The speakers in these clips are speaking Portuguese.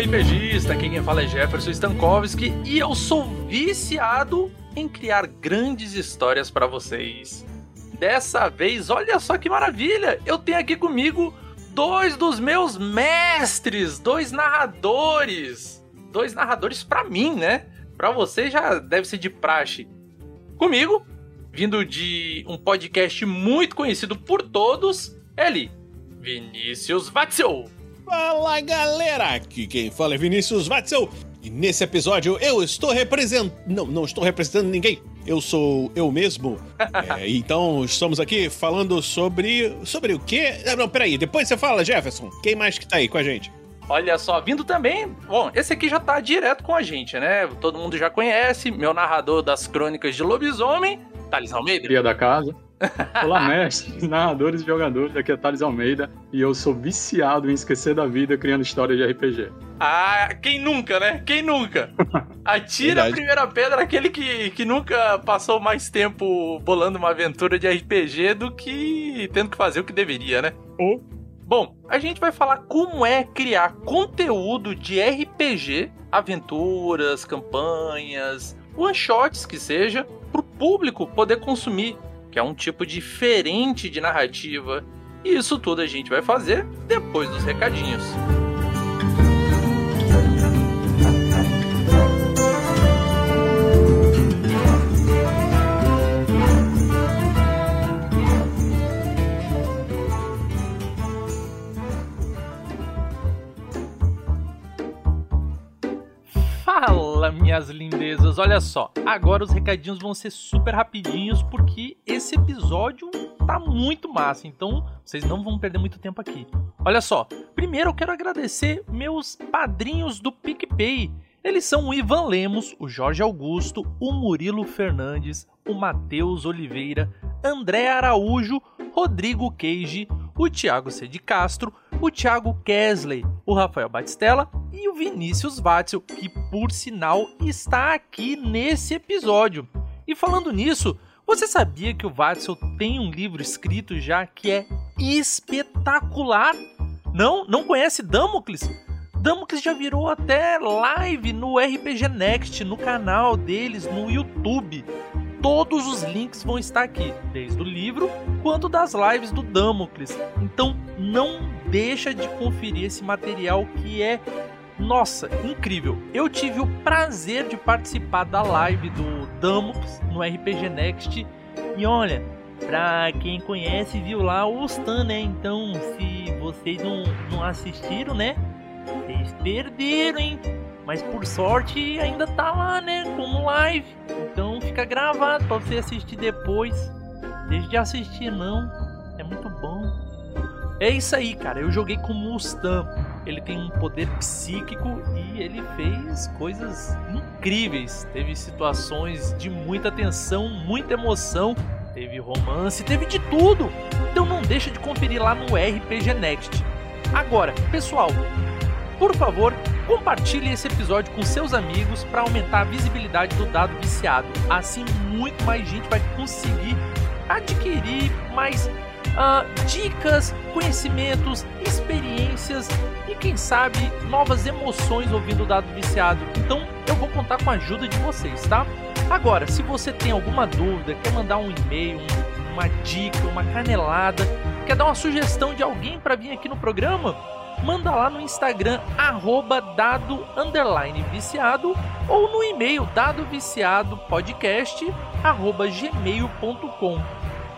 RPGista, aqui quem fala é Jefferson Stankowski e eu sou viciado em criar grandes histórias para vocês. Dessa vez, olha só que maravilha! Eu tenho aqui comigo dois dos meus mestres, dois narradores. Dois narradores para mim, né? Para você já deve ser de praxe. Comigo, vindo de um podcast muito conhecido por todos, ele, Vinícius Watzel. Fala galera, aqui quem fala é Vinícius Watzel e nesse episódio eu estou representando. Não, não estou representando ninguém. Eu sou eu mesmo. é, então estamos aqui falando sobre. Sobre o quê? Não, não, peraí, depois você fala, Jefferson. Quem mais que tá aí com a gente? Olha só, vindo também. Bom, esse aqui já tá direto com a gente, né? Todo mundo já conhece, meu narrador das crônicas de lobisomem, Thales Almeida. Cria da casa. Olá, mestres, narradores e jogadores. Aqui é Thales Almeida e eu sou viciado em esquecer da vida criando histórias de RPG. Ah, quem nunca, né? Quem nunca? Atira a primeira pedra aquele que, que nunca passou mais tempo bolando uma aventura de RPG do que tendo que fazer o que deveria, né? Ou Bom, a gente vai falar como é criar conteúdo de RPG, aventuras, campanhas, one-shots que seja, para o público poder consumir, que é um tipo diferente de narrativa. E isso tudo a gente vai fazer depois dos recadinhos. Olha só, agora os recadinhos vão ser super rapidinhos porque esse episódio tá muito massa, então vocês não vão perder muito tempo aqui. Olha só, primeiro eu quero agradecer meus padrinhos do PicPay. Eles são o Ivan Lemos, o Jorge Augusto, o Murilo Fernandes, o Matheus Oliveira, André Araújo, Rodrigo Queige, o Thiago C. de Castro, o Thiago Kesley, o Rafael Batistella e o Vinícius Watzel, que por sinal está aqui nesse episódio. E falando nisso, você sabia que o Watzel tem um livro escrito já que é espetacular? Não? Não conhece Damocles? Damocles já virou até live no RPG Next, no canal deles no YouTube. Todos os links vão estar aqui, desde o livro quanto das lives do Damocles. Então não deixa de conferir esse material que é nossa, incrível. Eu tive o prazer de participar da live do Damocles no RPG Next e olha, pra quem conhece viu lá o Stan, né? Então, se vocês não, não assistiram, né? Vocês perderam, hein? Mas por sorte ainda tá lá, né? Como live. Então fica gravado para você assistir depois. Deixe de assistir não. É muito bom. É isso aí, cara. Eu joguei com o Mustam. Ele tem um poder psíquico e ele fez coisas incríveis. Teve situações de muita tensão, muita emoção. Teve romance, teve de tudo. Então não deixa de conferir lá no RPG Next. Agora, pessoal, por favor, compartilhe esse episódio com seus amigos para aumentar a visibilidade do dado viciado. Assim, muito mais gente vai conseguir adquirir mais uh, dicas, conhecimentos, experiências e quem sabe novas emoções ouvindo o dado viciado. Então, eu vou contar com a ajuda de vocês, tá? Agora, se você tem alguma dúvida, quer mandar um e-mail, uma dica, uma canelada, quer dar uma sugestão de alguém para vir aqui no programa, manda lá no Instagram, arroba dado underline viciado, ou no e-mail dadoviciadopodcast, arroba gmail.com.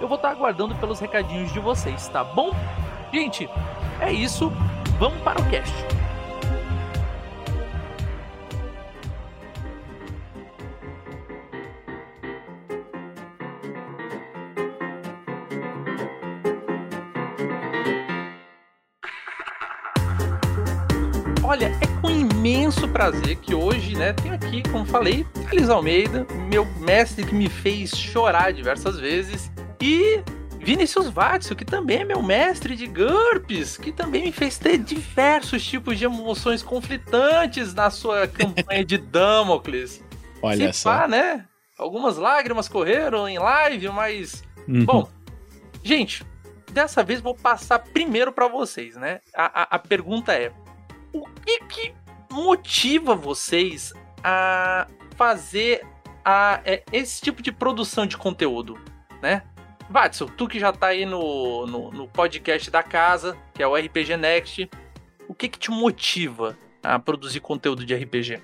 Eu vou estar aguardando pelos recadinhos de vocês, tá bom? Gente, é isso, vamos para o cast. Imenso prazer que hoje, né, tenho aqui, como falei, Alice Almeida, meu mestre que me fez chorar diversas vezes, e Vinicius Vatsu, que também é meu mestre de GURPS, que também me fez ter diversos tipos de emoções conflitantes na sua campanha de Damocles. Olha Se só. Pá, né? Algumas lágrimas correram em live, mas. Uhum. Bom, gente, dessa vez vou passar primeiro para vocês, né? A, a, a pergunta é: o que que motiva vocês a fazer a, é, esse tipo de produção de conteúdo, né? Watson, tu que já tá aí no, no, no, podcast da casa, que é o RPG Next, o que que te motiva a produzir conteúdo de RPG?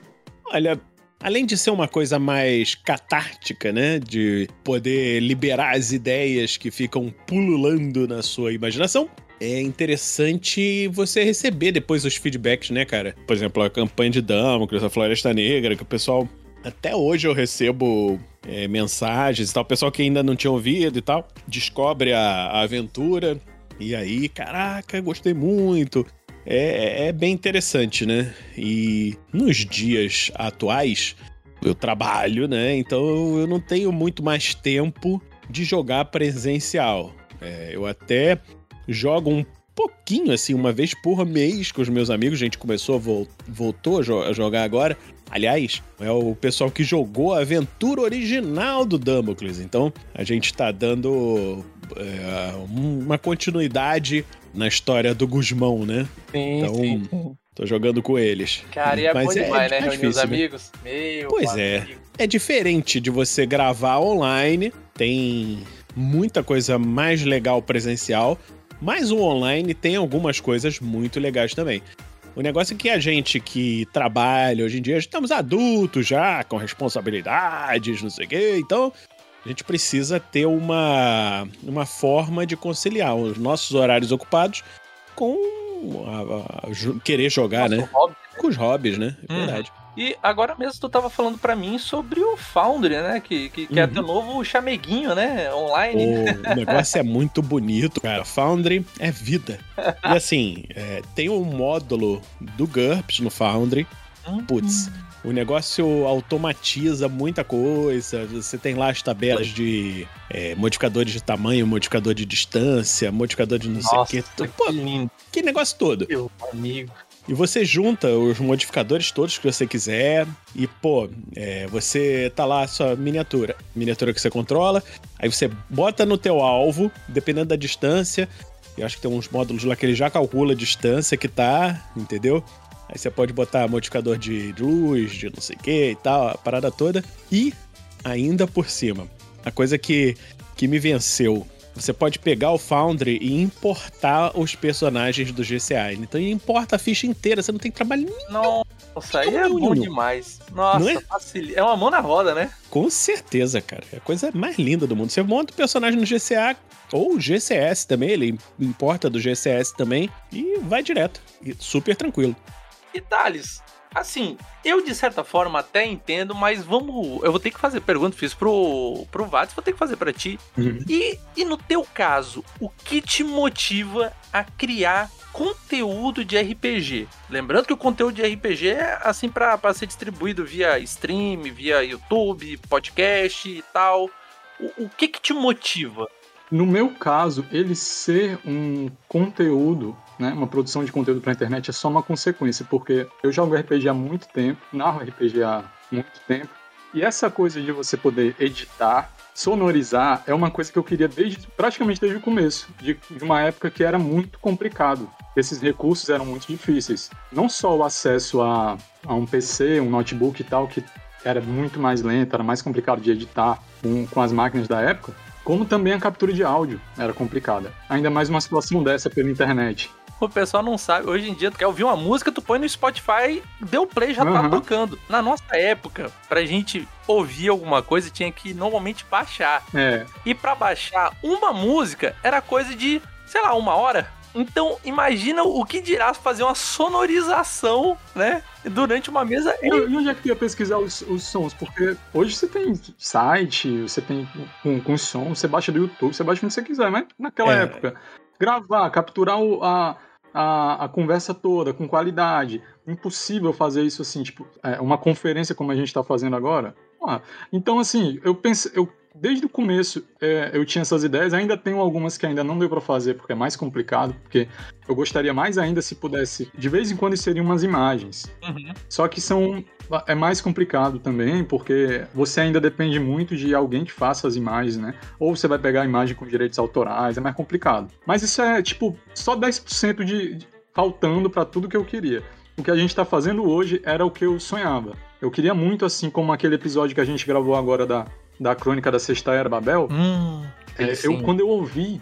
Olha, além de ser uma coisa mais catártica, né? De poder liberar as ideias que ficam pululando na sua imaginação, é interessante você receber depois os feedbacks, né, cara? Por exemplo, a campanha de Damocles, a Floresta Negra, que o pessoal. Até hoje eu recebo é, mensagens e tal. O pessoal que ainda não tinha ouvido e tal, descobre a, a aventura. E aí, caraca, gostei muito. É, é, bem interessante, né? E nos dias atuais, eu trabalho, né? Então eu não tenho muito mais tempo de jogar presencial. É, eu até jogo um pouquinho, assim, uma vez por mês com os meus amigos. A gente começou, voltou a, jo a jogar agora. Aliás, é o pessoal que jogou a aventura original do Damocles. Então, a gente tá dando é, uma continuidade na história do Gusmão, né? Sim, então, sim. Tô jogando com eles. Cara, e é Mas bom é, demais, é, né? Reunir os né? amigos. Meu pois é. É diferente de você gravar online. Tem muita coisa mais legal presencial. Mas o online tem algumas coisas muito legais também. O negócio é que a gente que trabalha hoje em dia, estamos adultos já, com responsabilidades, não sei o quê, então a gente precisa ter uma, uma forma de conciliar os nossos horários ocupados com a, a, querer jogar, né? Hobby. Com os hobbies, né? É uhum. E agora mesmo tu tava falando para mim sobre o Foundry, né? Que, que, que uhum. é teu novo chameguinho, né? Online. O, o negócio é muito bonito, cara. Foundry é vida. E assim, é, tem um módulo do GURPS no Foundry. Uhum. Putz, o negócio automatiza muita coisa. Você tem lá as tabelas de é, modificadores de tamanho, modificador de distância, modificador de não Nossa, sei o quê. Pô, que lindo. Que negócio todo. Meu amigo. E você junta os modificadores todos que você quiser e, pô, é, você tá lá a sua miniatura, miniatura que você controla, aí você bota no teu alvo, dependendo da distância, eu acho que tem uns módulos lá que ele já calcula a distância que tá, entendeu? Aí você pode botar modificador de luz, de não sei o que e tal, a parada toda. E ainda por cima, a coisa que, que me venceu você pode pegar o Foundry e importar os personagens do GCA. Então importa a ficha inteira, você não tem trabalho nenhum. Nossa, aí é bom demais. Nossa, é? é uma mão na roda, né? Com certeza, cara. É a coisa mais linda do mundo. Você monta o personagem no GCA ou GCS também, ele importa do GCS também e vai direto. E super tranquilo. E Thales, Assim, eu de certa forma até entendo, mas vamos. Eu vou ter que fazer pergunta, fiz pro, pro Vats, vou ter que fazer para ti. Uhum. E, e no teu caso, o que te motiva a criar conteúdo de RPG? Lembrando que o conteúdo de RPG é assim para ser distribuído via stream, via YouTube, podcast e tal. O, o que que te motiva? No meu caso, ele ser um conteúdo né, uma produção de conteúdo para a internet é só uma consequência, porque eu jogo RPG há muito tempo, narro RPG há muito tempo, e essa coisa de você poder editar, sonorizar, é uma coisa que eu queria desde praticamente desde o começo, de, de uma época que era muito complicado. Esses recursos eram muito difíceis. Não só o acesso a, a um PC, um notebook e tal, que era muito mais lento, era mais complicado de editar com, com as máquinas da época, como também a captura de áudio era complicada. Ainda mais uma situação dessa pela internet o pessoal não sabe. Hoje em dia, tu quer ouvir uma música, tu põe no Spotify, deu play, já tá uhum. tá tocando. Na nossa época, pra gente ouvir alguma coisa, tinha que normalmente baixar. É. E pra baixar uma música, era coisa de, sei lá, uma hora. Então, imagina o que dirás fazer uma sonorização, né? Durante uma mesa. E, e onde é que tu ia pesquisar os, os, sons? Porque hoje você tem site, você tem com, com som, você baixa do YouTube, você baixa onde você quiser, mas naquela é. época, gravar, capturar o, a, a, a conversa toda com qualidade. Impossível fazer isso assim, tipo, é, uma conferência como a gente está fazendo agora. Ah, então, assim, eu pensei, eu desde o começo é, eu tinha essas ideias, ainda tenho algumas que ainda não deu para fazer porque é mais complicado, porque eu gostaria mais ainda se pudesse, de vez em quando seriam umas imagens. Uhum. Só que são é mais complicado também, porque você ainda depende muito de alguém que faça as imagens, né? Ou você vai pegar a imagem com direitos autorais, é mais complicado. Mas isso é tipo só 10% de, de faltando para tudo que eu queria. o que a gente tá fazendo hoje era o que eu sonhava. Eu queria muito, assim como aquele episódio que a gente gravou agora da, da Crônica da Sexta Era Babel. Hum, É, eu, quando eu ouvi,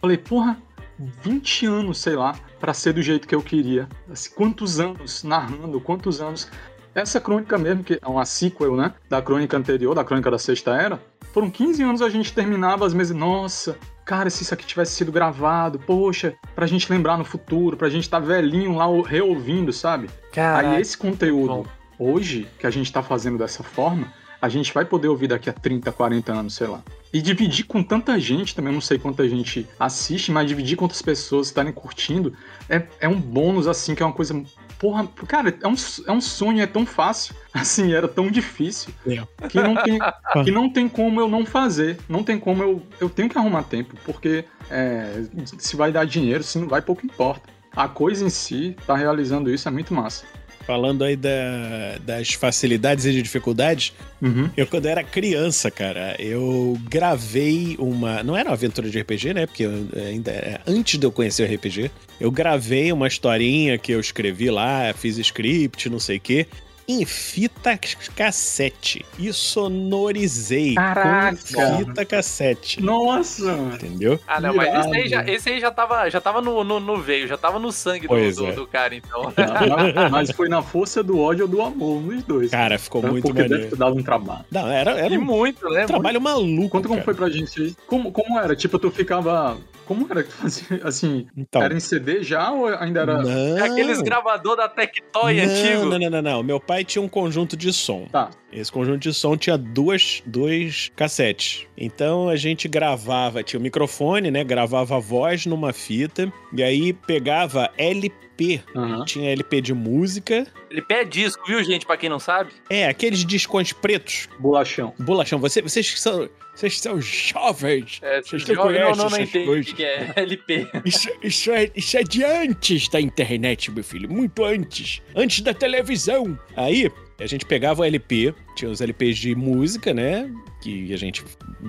falei, porra, 20 anos, sei lá, pra ser do jeito que eu queria. Assim, quantos anos narrando, quantos anos. Essa crônica mesmo, que é uma sequel, né? Da crônica anterior, da crônica da Sexta Era. Foram 15 anos a gente terminava as mesas. Nossa, cara, se isso aqui tivesse sido gravado, poxa, pra gente lembrar no futuro, pra gente estar velhinho lá reouvindo, sabe? Caraca. Aí esse conteúdo, bom. hoje, que a gente tá fazendo dessa forma, a gente vai poder ouvir daqui a 30, 40 anos, sei lá. E dividir com tanta gente, também não sei quanta gente assiste, mas dividir com outras pessoas estarem curtindo, é, é um bônus, assim, que é uma coisa. Porra, cara, é um, é um sonho, é tão fácil, assim, era tão difícil, É. que não tem, que não tem como eu não fazer. Não tem como eu. Eu tenho que arrumar tempo, porque é, se vai dar dinheiro, se não vai, pouco importa. A coisa em si, tá realizando isso, é muito massa. Falando aí da- das facilidades e de dificuldades, Uhum. eu quando era criança, cara, eu gravei uma. Não era uma aventura de RPG, né? Porque ainda era antes de eu conhecer o RPG. Eu gravei uma historinha que eu escrevi lá, fiz script, não sei o quê. Em fita cassete. E sonorizei Caraca! com fita cassete. Nossa! Entendeu? Ah, não, mas esse aí já, esse aí já tava, já tava no, no, no veio, já tava no sangue do, é. do cara, então. mas, mas foi na força do ódio ou do amor, nos dois. Cara, ficou Então, muito porque maneiro. ter dado um trabalho. Não, era, era E um muito, né? trabalho maluco. Conta como cara. foi pra gente. Como, como era? Tipo, tu ficava. Como era que fazia? Assim, Então, era em CD já ou ainda era. não. É aqueles gravador da Tectoy não, antigo. Não, não, não, não. Meu pai tinha um conjunto de som. Tá. Esse conjunto de som tinha duas, dois cassetes. Então a gente gravava, tinha o microfone, né? Gravava a voz numa fita. E aí pegava LP. Aham. Tinha LP de música. Ele pede disco, viu, gente, pra quem não sabe? É, aqueles discos pretos. Bolachão. Bolachão, você, vocês que são. Vocês são jovens. É, Vocês jovem não conhecem não, não, não essas entende o coisas. que que é LP. Isso, isso, é, isso é de antes da internet, meu filho. Muito antes. Antes da televisão. Aí, a gente pegava o LP, tinha os LPs de música, né? Que a gente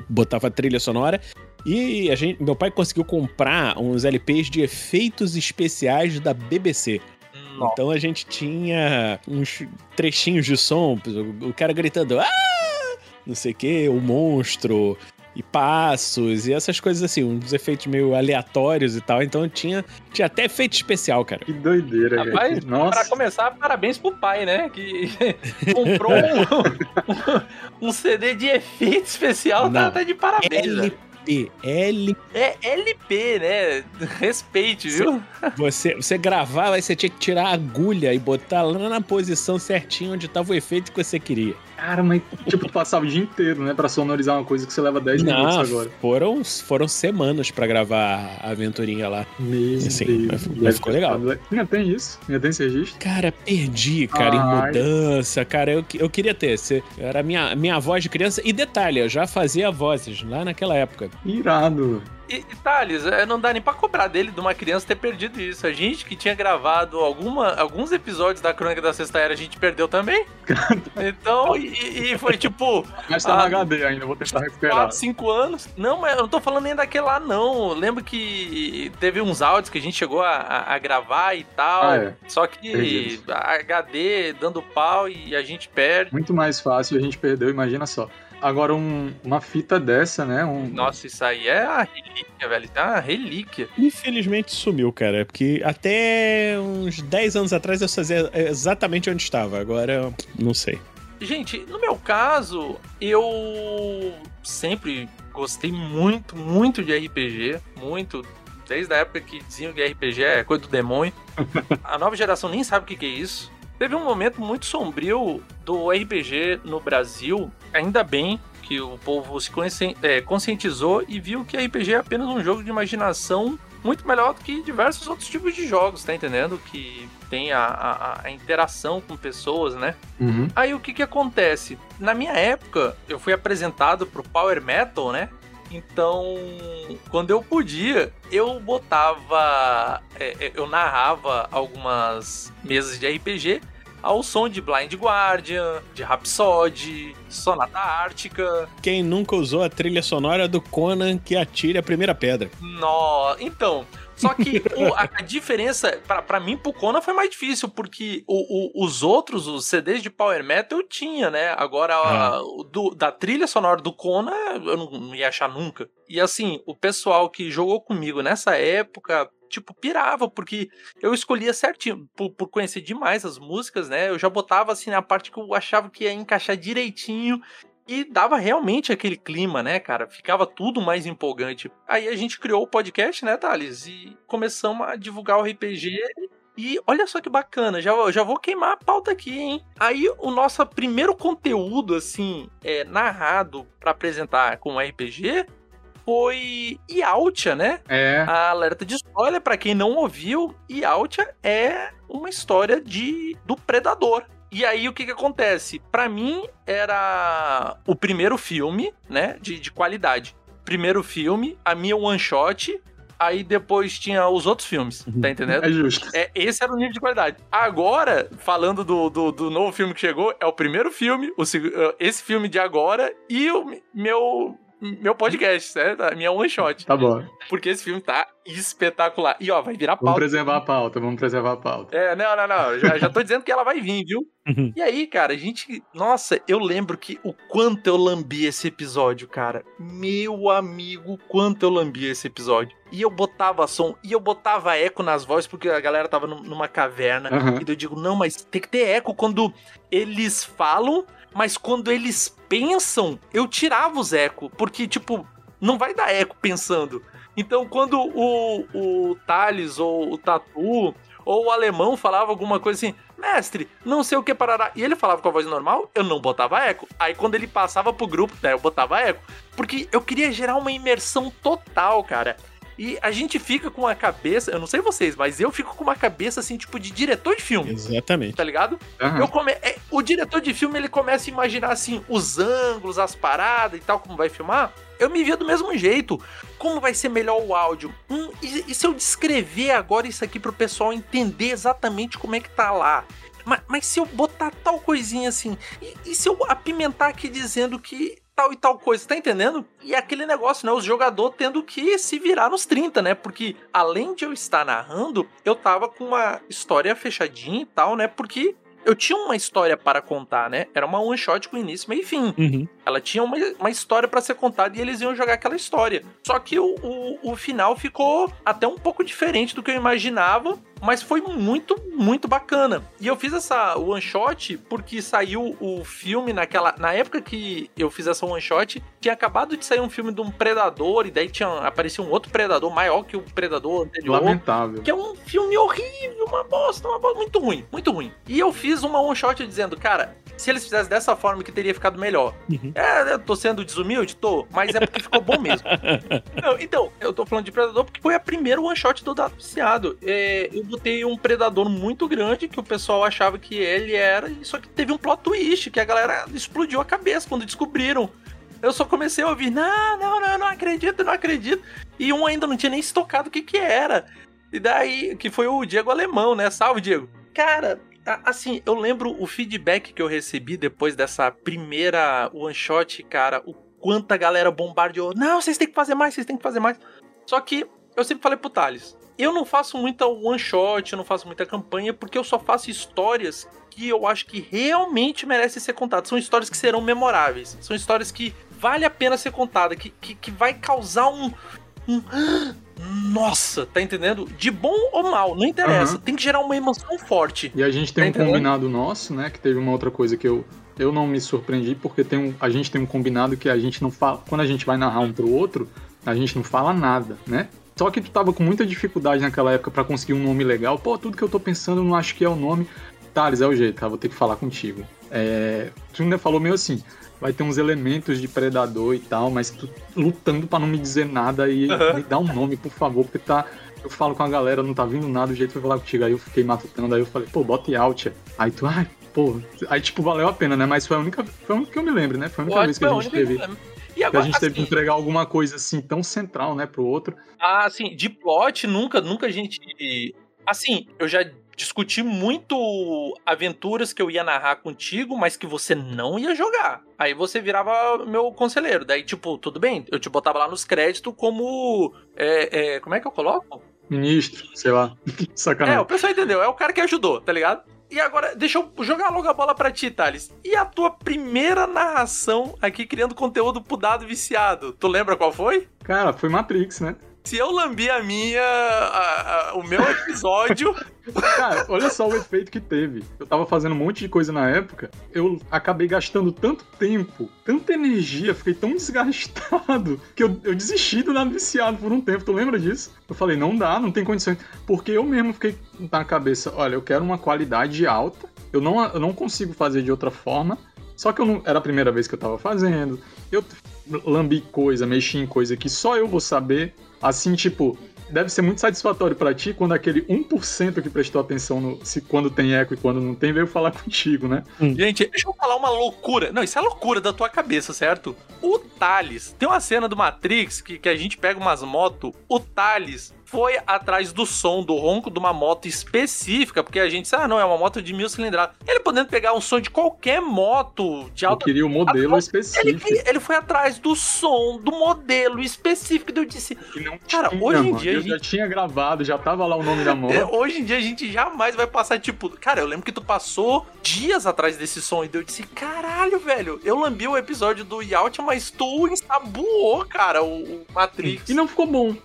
botava a trilha sonora. E a gente, meu pai conseguiu comprar uns LPs de efeitos especiais da BBC. Nossa. Então a gente tinha uns trechinhos de som, o cara gritando, ah! Não sei o que, o monstro, e passos, e essas coisas assim, uns efeitos meio aleatórios e tal. Então tinha, tinha até efeito especial, cara. Que doideira, Rapaz. Nossa. Pra começar, parabéns pro pai, né? Que comprou um, um CD de efeito especial, tá, Não. tá de parabéns. velho. LP, L. É LP, né? Respeite, viu? Você, você gravava, aí você tinha que tirar a agulha e botar lá na posição certinho onde tava o efeito que você queria. Cara, mas tipo, tu passava o dia inteiro, né? Pra sonorizar uma coisa que você leva 10 minutos agora. foram, foram semanas pra gravar a aventurinha lá. Meu Sim, Deus. mas- mas ficou legal. Ainda tem isso? Ainda tem esse registro? Cara, perdi, cara, em Ai. mudança, cara, eu, eu queria ter. Você, era minha, minha voz de criança. E detalhe, eu já fazia vozes lá naquela época. Irado. E, e Thales, é, não dá nem pra cobrar dele de uma criança ter perdido isso. A gente que tinha gravado alguma, alguns episódios da Crônica da Sexta Era, a gente perdeu também. Então, e, e foi tipo, Mas tá Ah, no HD ainda, vou tentar recuperar. 4, 5 anos. Não, mas eu não tô falando nem daquele lá, não. Eu lembro que teve uns áudios que a gente chegou a, a- a gravar e tal. Ah, é. Só que HD dando pau e a gente perde. Muito mais fácil, a gente perdeu, imagina só. Agora, um- uma fita dessa, né? Um, Nossa, isso aí é a relíquia, velho. Isso é uma relíquia. Infelizmente sumiu, cara, porque até uns 10 anos atrás eu sabia exatamente onde estava. Agora, eu não sei. Gente, no meu caso, eu sempre gostei muito, muito de RPG. Muito. Desde a época que diziam que RPG é coisa do demônio. A nova geração nem sabe o que é isso. Teve um momento muito sombrio do RPG no Brasil. Ainda bem que o povo se é, conscientizou e viu que RPG é apenas um jogo de imaginação muito melhor do que diversos outros tipos de jogos, tá entendendo? Que tem a, a- a interação com pessoas, né? Uhum. Aí o que que acontece? Na minha época, eu fui apresentado pro Power Metal, né? Então, quando eu podia, eu botava. é, é, eu narrava algumas mesas de RPG ao som de Blind Guardian, de Rhapsody, Sonata Ártica. Quem nunca usou a trilha sonora do Conan que atire a primeira pedra? No... Então, Só que o, a, a, diferença, para mim, pro Conan foi mais difícil, porque o, o, os outros, os CDs de Power Metal eu tinha, né? Agora, a, do, da trilha sonora do Conan, eu não, não ia achar nunca. E assim, o pessoal que jogou comigo nessa época, tipo, pirava, porque eu escolhia certinho, por, por, conhecer demais as músicas, né? Eu já botava assim na parte que eu achava que ia encaixar direitinho e dava realmente aquele clima, né, cara? Ficava tudo mais empolgante. Aí a gente criou o podcast, né, Thales? E começamos a divulgar o RPG. E olha só que bacana, já, já vou queimar a pauta aqui, hein? Aí o nosso primeiro conteúdo, assim, é, narrado para apresentar com o RPG foi Iautia, né? É. A alerta de spoiler, para quem não ouviu, Iautia é uma história de do Predador. E aí o que que acontece? Para mim era o primeiro filme, né, de, de qualidade. Primeiro filme, a minha one shot, aí depois tinha os outros filmes, tá uhum. entendendo? É justo. É, esse era o nível de qualidade. Agora, falando do, do, do novo filme que chegou, é o primeiro filme, o, esse filme de agora e o meu meu podcast, certo? A minha one shot. Tá bom. Porque esse filme tá espetacular. E ó, vai virar pauta. Vamos preservar a pauta, vamos preservar a pauta. É, não, não, não. Já, já tô dizendo que ela vai vir, viu? Uhum. E aí, cara, a gente. Nossa, eu lembro que o quanto eu lambi esse episódio, cara. Meu amigo, quanto eu lambi esse episódio. E eu botava som, e eu botava eco nas vozes, porque a galera tava numa caverna. Uhum. E eu digo, não, mas tem que ter eco quando eles falam mas quando eles pensam, eu tirava os eco, porque, tipo, não vai dar eco pensando. Então, quando o, o Thales ou o Tatu ou o alemão falava alguma coisa assim, mestre, não sei o que parará, e ele falava com a voz normal, eu não botava eco. Aí quando ele passava pro grupo, né, eu botava eco. Porque eu queria gerar uma imersão total, cara. E a gente fica com a cabeça, eu não sei vocês, mas eu fico com uma cabeça assim, tipo, de diretor de filme. Exatamente. Tá ligado? Uhum. Eu come... É, o diretor de filme, ele começa a imaginar assim, os ângulos, as paradas e tal, como vai filmar. Eu me via do mesmo jeito. Como vai ser melhor o áudio? Hum, e, e se eu descrever agora isso aqui pro pessoal entender exatamente como é que tá lá? Mas, mas, se eu botar tal coisinha assim, e, e, se eu apimentar aqui dizendo que tal e tal coisa, tá entendendo? E é aquele negócio, né? Os jogadores tendo que se virar nos 30, né? Porque além de eu estar narrando, eu tava com uma história fechadinha e tal, né? Porque eu tinha uma história para contar, né? Era uma one shot com início, meio e fim. Uhum. Ela tinha uma, uma história para ser contada e eles iam jogar aquela história. Só que o, o, o final ficou até um pouco diferente do que eu imaginava mas foi muito, muito bacana. E eu fiz essa one shot porque saiu o filme naquela. Na época que eu fiz essa one shot, tinha acabado de sair um filme de um predador, e daí tinha aparecido um outro predador maior que o predador anterior. Lamentável. Que é um filme horrível, uma bosta, uma bosta, muito ruim, muito ruim. E eu fiz uma one shot dizendo, cara, se eles fizessem dessa forma que teria ficado melhor. Uhum. É, eu tô sendo desumilde? Tô, mas é porque ficou bom mesmo. Não, então, eu tô falando de Predador porque foi a primeira one shot do Dado Viciado. É, eu botei um Predador muito grande que o pessoal achava que ele era, só que teve um plot twist que a galera explodiu a cabeça quando descobriram. Eu só comecei a ouvir, não, não, não, não acredito, não acredito. E um ainda não tinha nem estocado o que que era. E daí, que foi o Diego Alemão, né? Salve, Diego. Cara, Assim, eu lembro o feedback que eu recebi depois dessa primeira one shot, cara, o quanto a galera bombardeou. Não, vocês têm que fazer mais, vocês têm que fazer mais. Só que eu sempre falei pro Thales, eu não faço muita one shot, eu não faço muita campanha, porque eu só faço histórias que eu acho que realmente merecem ser contadas. São histórias que serão memoráveis. São histórias que vale a pena ser contada, que, que, que vai causar um, um nossa, tá entendendo? De bom ou mal, não interessa. Uhum. Tem que gerar uma emoção forte. E a gente tem tá um combinado nosso, né? Que teve uma outra coisa que eu, eu não me surpreendi, porque tem um, a gente tem um combinado que a gente não fala. Quando a gente vai narrar um pro outro, a gente não fala nada, né? Só que tu tava com muita dificuldade naquela época para conseguir um nome legal. Pô, tudo que eu tô pensando eu não acho que é o nome. Thales, é o jeito, tá? Vou ter que falar contigo. É, tu ainda falou meio assim, vai ter uns elementos de predador e tal, mas tu lutando para não me dizer nada e uhum. me dá um nome, por favor, porque tá. Eu falo com a galera, não tá vindo nada, o jeito foi falar contigo. Aí eu fiquei matutando, aí eu falei, pô, bota out. Aí tu, ai, pô, aí tipo, valeu a pena, né? Mas foi a única, foi a única que eu me lembro, né? Foi a única vez que a gente teve. E agora, que a gente teve que assim entregar alguma coisa assim tão central, né, pro outro. Ah, assim, de plot, nunca, nunca a gente. Assim, eu já discuti muito aventuras que eu ia narrar contigo, mas que você não ia jogar. Aí você virava meu conselheiro. Daí, tipo, tudo bem, eu te botava lá nos créditos como. É, é, como é que eu coloco? ministro, sei lá. Sacanagem. É, o pessoal entendeu. É o cara que ajudou, tá ligado? E agora, deixa eu jogar logo a bola pra ti, Thales. E a tua primeira narração aqui criando conteúdo pro dado viciado? Tu lembra qual foi? Cara, foi Matrix, né? Se eu lambi a minha, a, a, o meu episódio. Cara, olha só o efeito que teve. Eu tava fazendo um monte de coisa na época, eu acabei gastando tanto tempo, tanta energia, fiquei tão desgastado, que eu, eu desisti do nada viciado por um tempo. Tu lembra disso? Eu falei, não dá, não tem condições. Porque eu mesmo fiquei na cabeça, olha, eu quero uma qualidade alta, eu não, eu não consigo fazer de outra forma. Só que eu não, era a primeira vez que eu tava fazendo. Eu lambi coisa, mexi em coisa que só eu vou saber. Assim, tipo, deve ser muito satisfatório para ti quando aquele 1% que prestou atenção no se quando tem eco e quando não tem veio falar contigo, né? Hum. Gente, deixa eu falar uma loucura. Não, isso é loucura da tua cabeça, certo? O Thales, tem uma cena do Matrix que, que a gente pega umas motos, o Thales foi atrás do som, do ronco de uma moto específica, porque a gente sabe, ah, não, é uma moto de mil cilindradas. Ele podendo pegar um som de qualquer moto de alta... Eu queria o modelo a... específico. Ele, ele, foi atrás do som, do modelo específico, e eu disse, cara, tinha, hoje em dia... Eu gente... já tinha gravado, já tava lá o nome da moto. É, hoje em dia a gente jamais vai passar, tipo... Cara, eu lembro que tu passou dias atrás desse som, e eu disse, caralho, velho, eu lambi o episódio do Yacht, mas tu ensaboou, cara, o, o Matrix. E não ficou bom.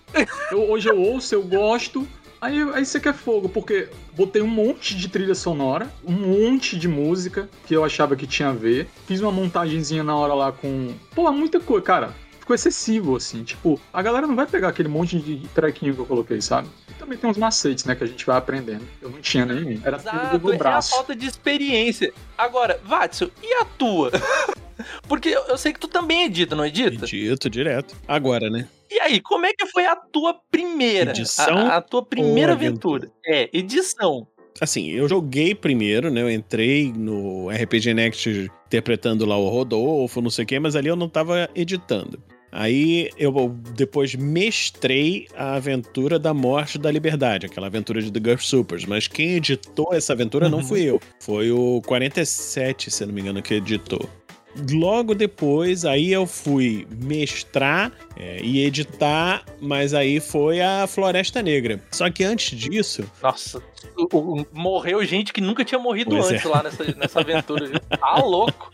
Eu, hoje eu ouço, eu gosto. Aí, aí você quer fogo, porque botei um monte de trilha sonora, um monte de música que eu achava que tinha a ver. Fiz uma montagenzinha na hora lá com. Pô, muita coisa. Cara, ficou excessivo, assim. Tipo, a galera não vai pegar aquele monte de trequinho que eu coloquei, sabe? E também tem uns macetes, né, que a gente vai aprendendo. Eu não tinha nenhum. Era Exato, tudo do braço. É a falta de experiência. Agora, Vatsu, e a tua? Porque eu sei que tu também edita, não edita? Edito direto. Agora, né? E aí, como é que foi a tua primeira? Edição? A, a tua primeira aventura? aventura? É, edição. Assim, eu joguei primeiro, né? Eu entrei no RPG Next interpretando lá o Rodolfo, não sei o quê, mas ali eu não tava editando. Aí eu depois mestrei a aventura da Morte da Liberdade, aquela aventura de The Gulf Supers. Mas quem editou essa aventura não fui eu. Foi o 47, se não me engano, que editou. Logo depois, aí eu fui mestrar é, e editar, mas aí foi a Floresta Negra. Só que antes disso. Nossa, morreu gente que nunca tinha morrido pois antes é. lá nessa, nessa aventura? Tá louco!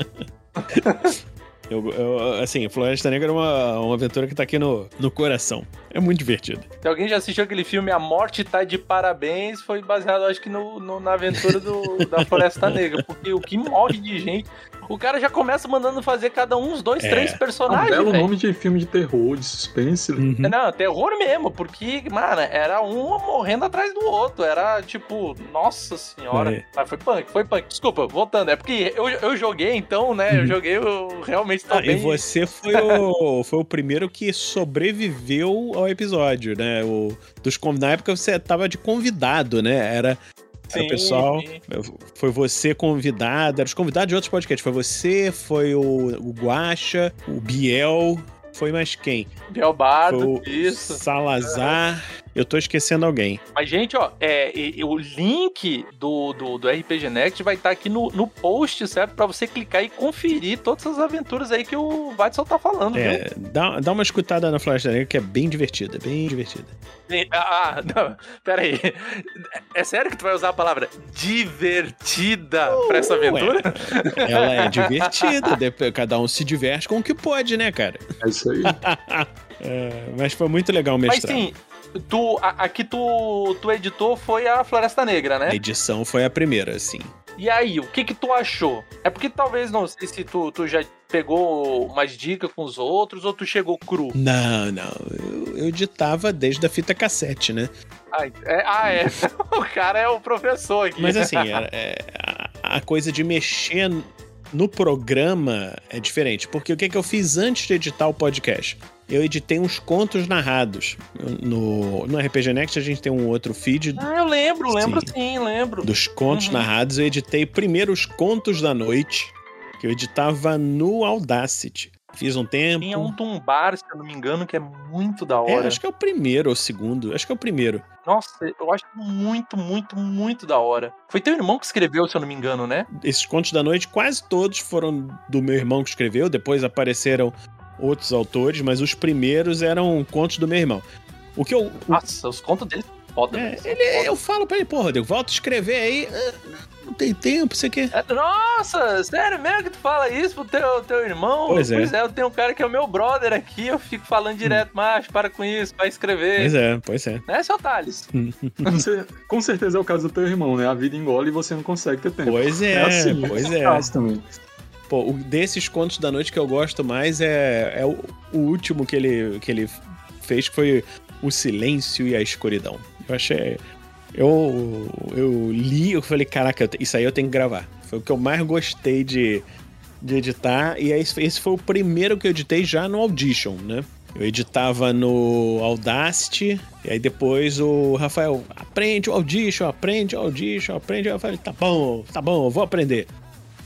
Eu, eu, assim, Floresta Negra é uma, uma aventura que tá aqui no, no coração. É muito divertido. Se alguém já assistiu aquele filme A Morte Tá de Parabéns, foi baseado, acho que, no, no na aventura do, da Floresta Negra. Porque o que morre de gente o cara já começa mandando fazer cada um, uns dois, é. três personagens. É um belo véio. nome de filme de terror, de suspense. Uhum. Não, terror mesmo, porque, mano, era um morrendo atrás do outro. Era tipo, nossa senhora. É. Mas foi punk, foi punk. Desculpa, voltando. É porque eu, eu joguei, então, né? Uhum. Eu joguei, eu realmente tô ah, bem... E você foi o, foi o primeiro que sobreviveu ao episódio, né? O, dos, na época você tava de convidado, né? Era Sim, o pessoal. Foi você convidado, eram os convidados de outros podcasts. Foi você, foi o, o Guacha, o Biel, foi mais quem? Biel Bardo, isso. Salazar. Eu tô esquecendo alguém. Mas, gente, ó, é, e, e, o link do, do, do, RPG Next vai estar tá aqui no, no post, certo? Pra você clicar e conferir todas as aventuras aí que o Watson tá falando, é, viu? Dá, dá uma escutada na Floresta Negra que é bem divertida, bem divertida. Ah, ah, não, pera aí. É sério que tu vai usar a palavra divertida uh, pra essa aventura? Ué, ela é divertida, cada um se diverte com o que pode, né, cara? É isso aí. é, mas foi muito legal mestrar. Mas sim, tu, a, a que tu, tu editou foi a Floresta Negra, né? A edição foi a primeira, sim. E aí, o que que tu achou? É porque talvez, não sei se tu, tu já pegou umas dicas com os outros ou tu chegou cru? Não, não. Eu, eu editava desde a fita cassete, né? Ah, é, ah, é. o cara é o professor aqui. Mas assim, é, é, a, a coisa de mexer no programa é diferente, porque o que, é que eu fiz antes de editar o podcast? Eu editei uns contos narrados. No, no RPG Next a gente tem um outro feed. Ah, eu lembro, lembro sim, sim lembro. Dos contos uhum. narrados. Eu editei primeiro os contos da noite, que eu editava no Audacity. Fiz um tempo. Tinha um Tumbar, se eu não me engano, que é muito da hora. É, acho que é o primeiro ou o segundo. Acho que é o primeiro. Nossa, eu acho muito, muito, muito da hora. Foi teu irmão que escreveu, se eu não me engano, né? Esses contos da noite, quase todos foram do meu irmão que escreveu. Depois apareceram outros autores, mas os primeiros eram contos do meu irmão. O que eu. Nossa, os contos dele Foda é, ele, eu falo pra ele, porra, Rodrigo, volta a escrever aí. Ah, não tem tempo, você quer. É, nossa, sério mesmo que tu fala isso pro teu, teu irmão? Pois é. Pois é, eu tenho um cara que é o meu brother aqui, eu fico falando direto, macho, para com isso, vai escrever. Pois é, pois é. Né, seu Thales? Você- com certeza é o caso do teu irmão, né? A vida engole e você não consegue ter tempo. Pois é, assim, pois é. caso também. Pô, o- desses contos da noite que eu gosto mais é, é o, o último que ele, que ele fez, que foi O Silêncio e a Escuridão. Eu achei. Eu, eu li, eu falei, caraca, isso aí eu tenho que gravar. Foi o que eu mais gostei de, de editar. E esse, esse foi o primeiro que eu editei já no Audition, né? Eu editava no Audacity, e aí depois o Rafael, aprende o Audition, aprende o Audition, aprende. Eu falei, tá bom, tá bom, eu vou aprender.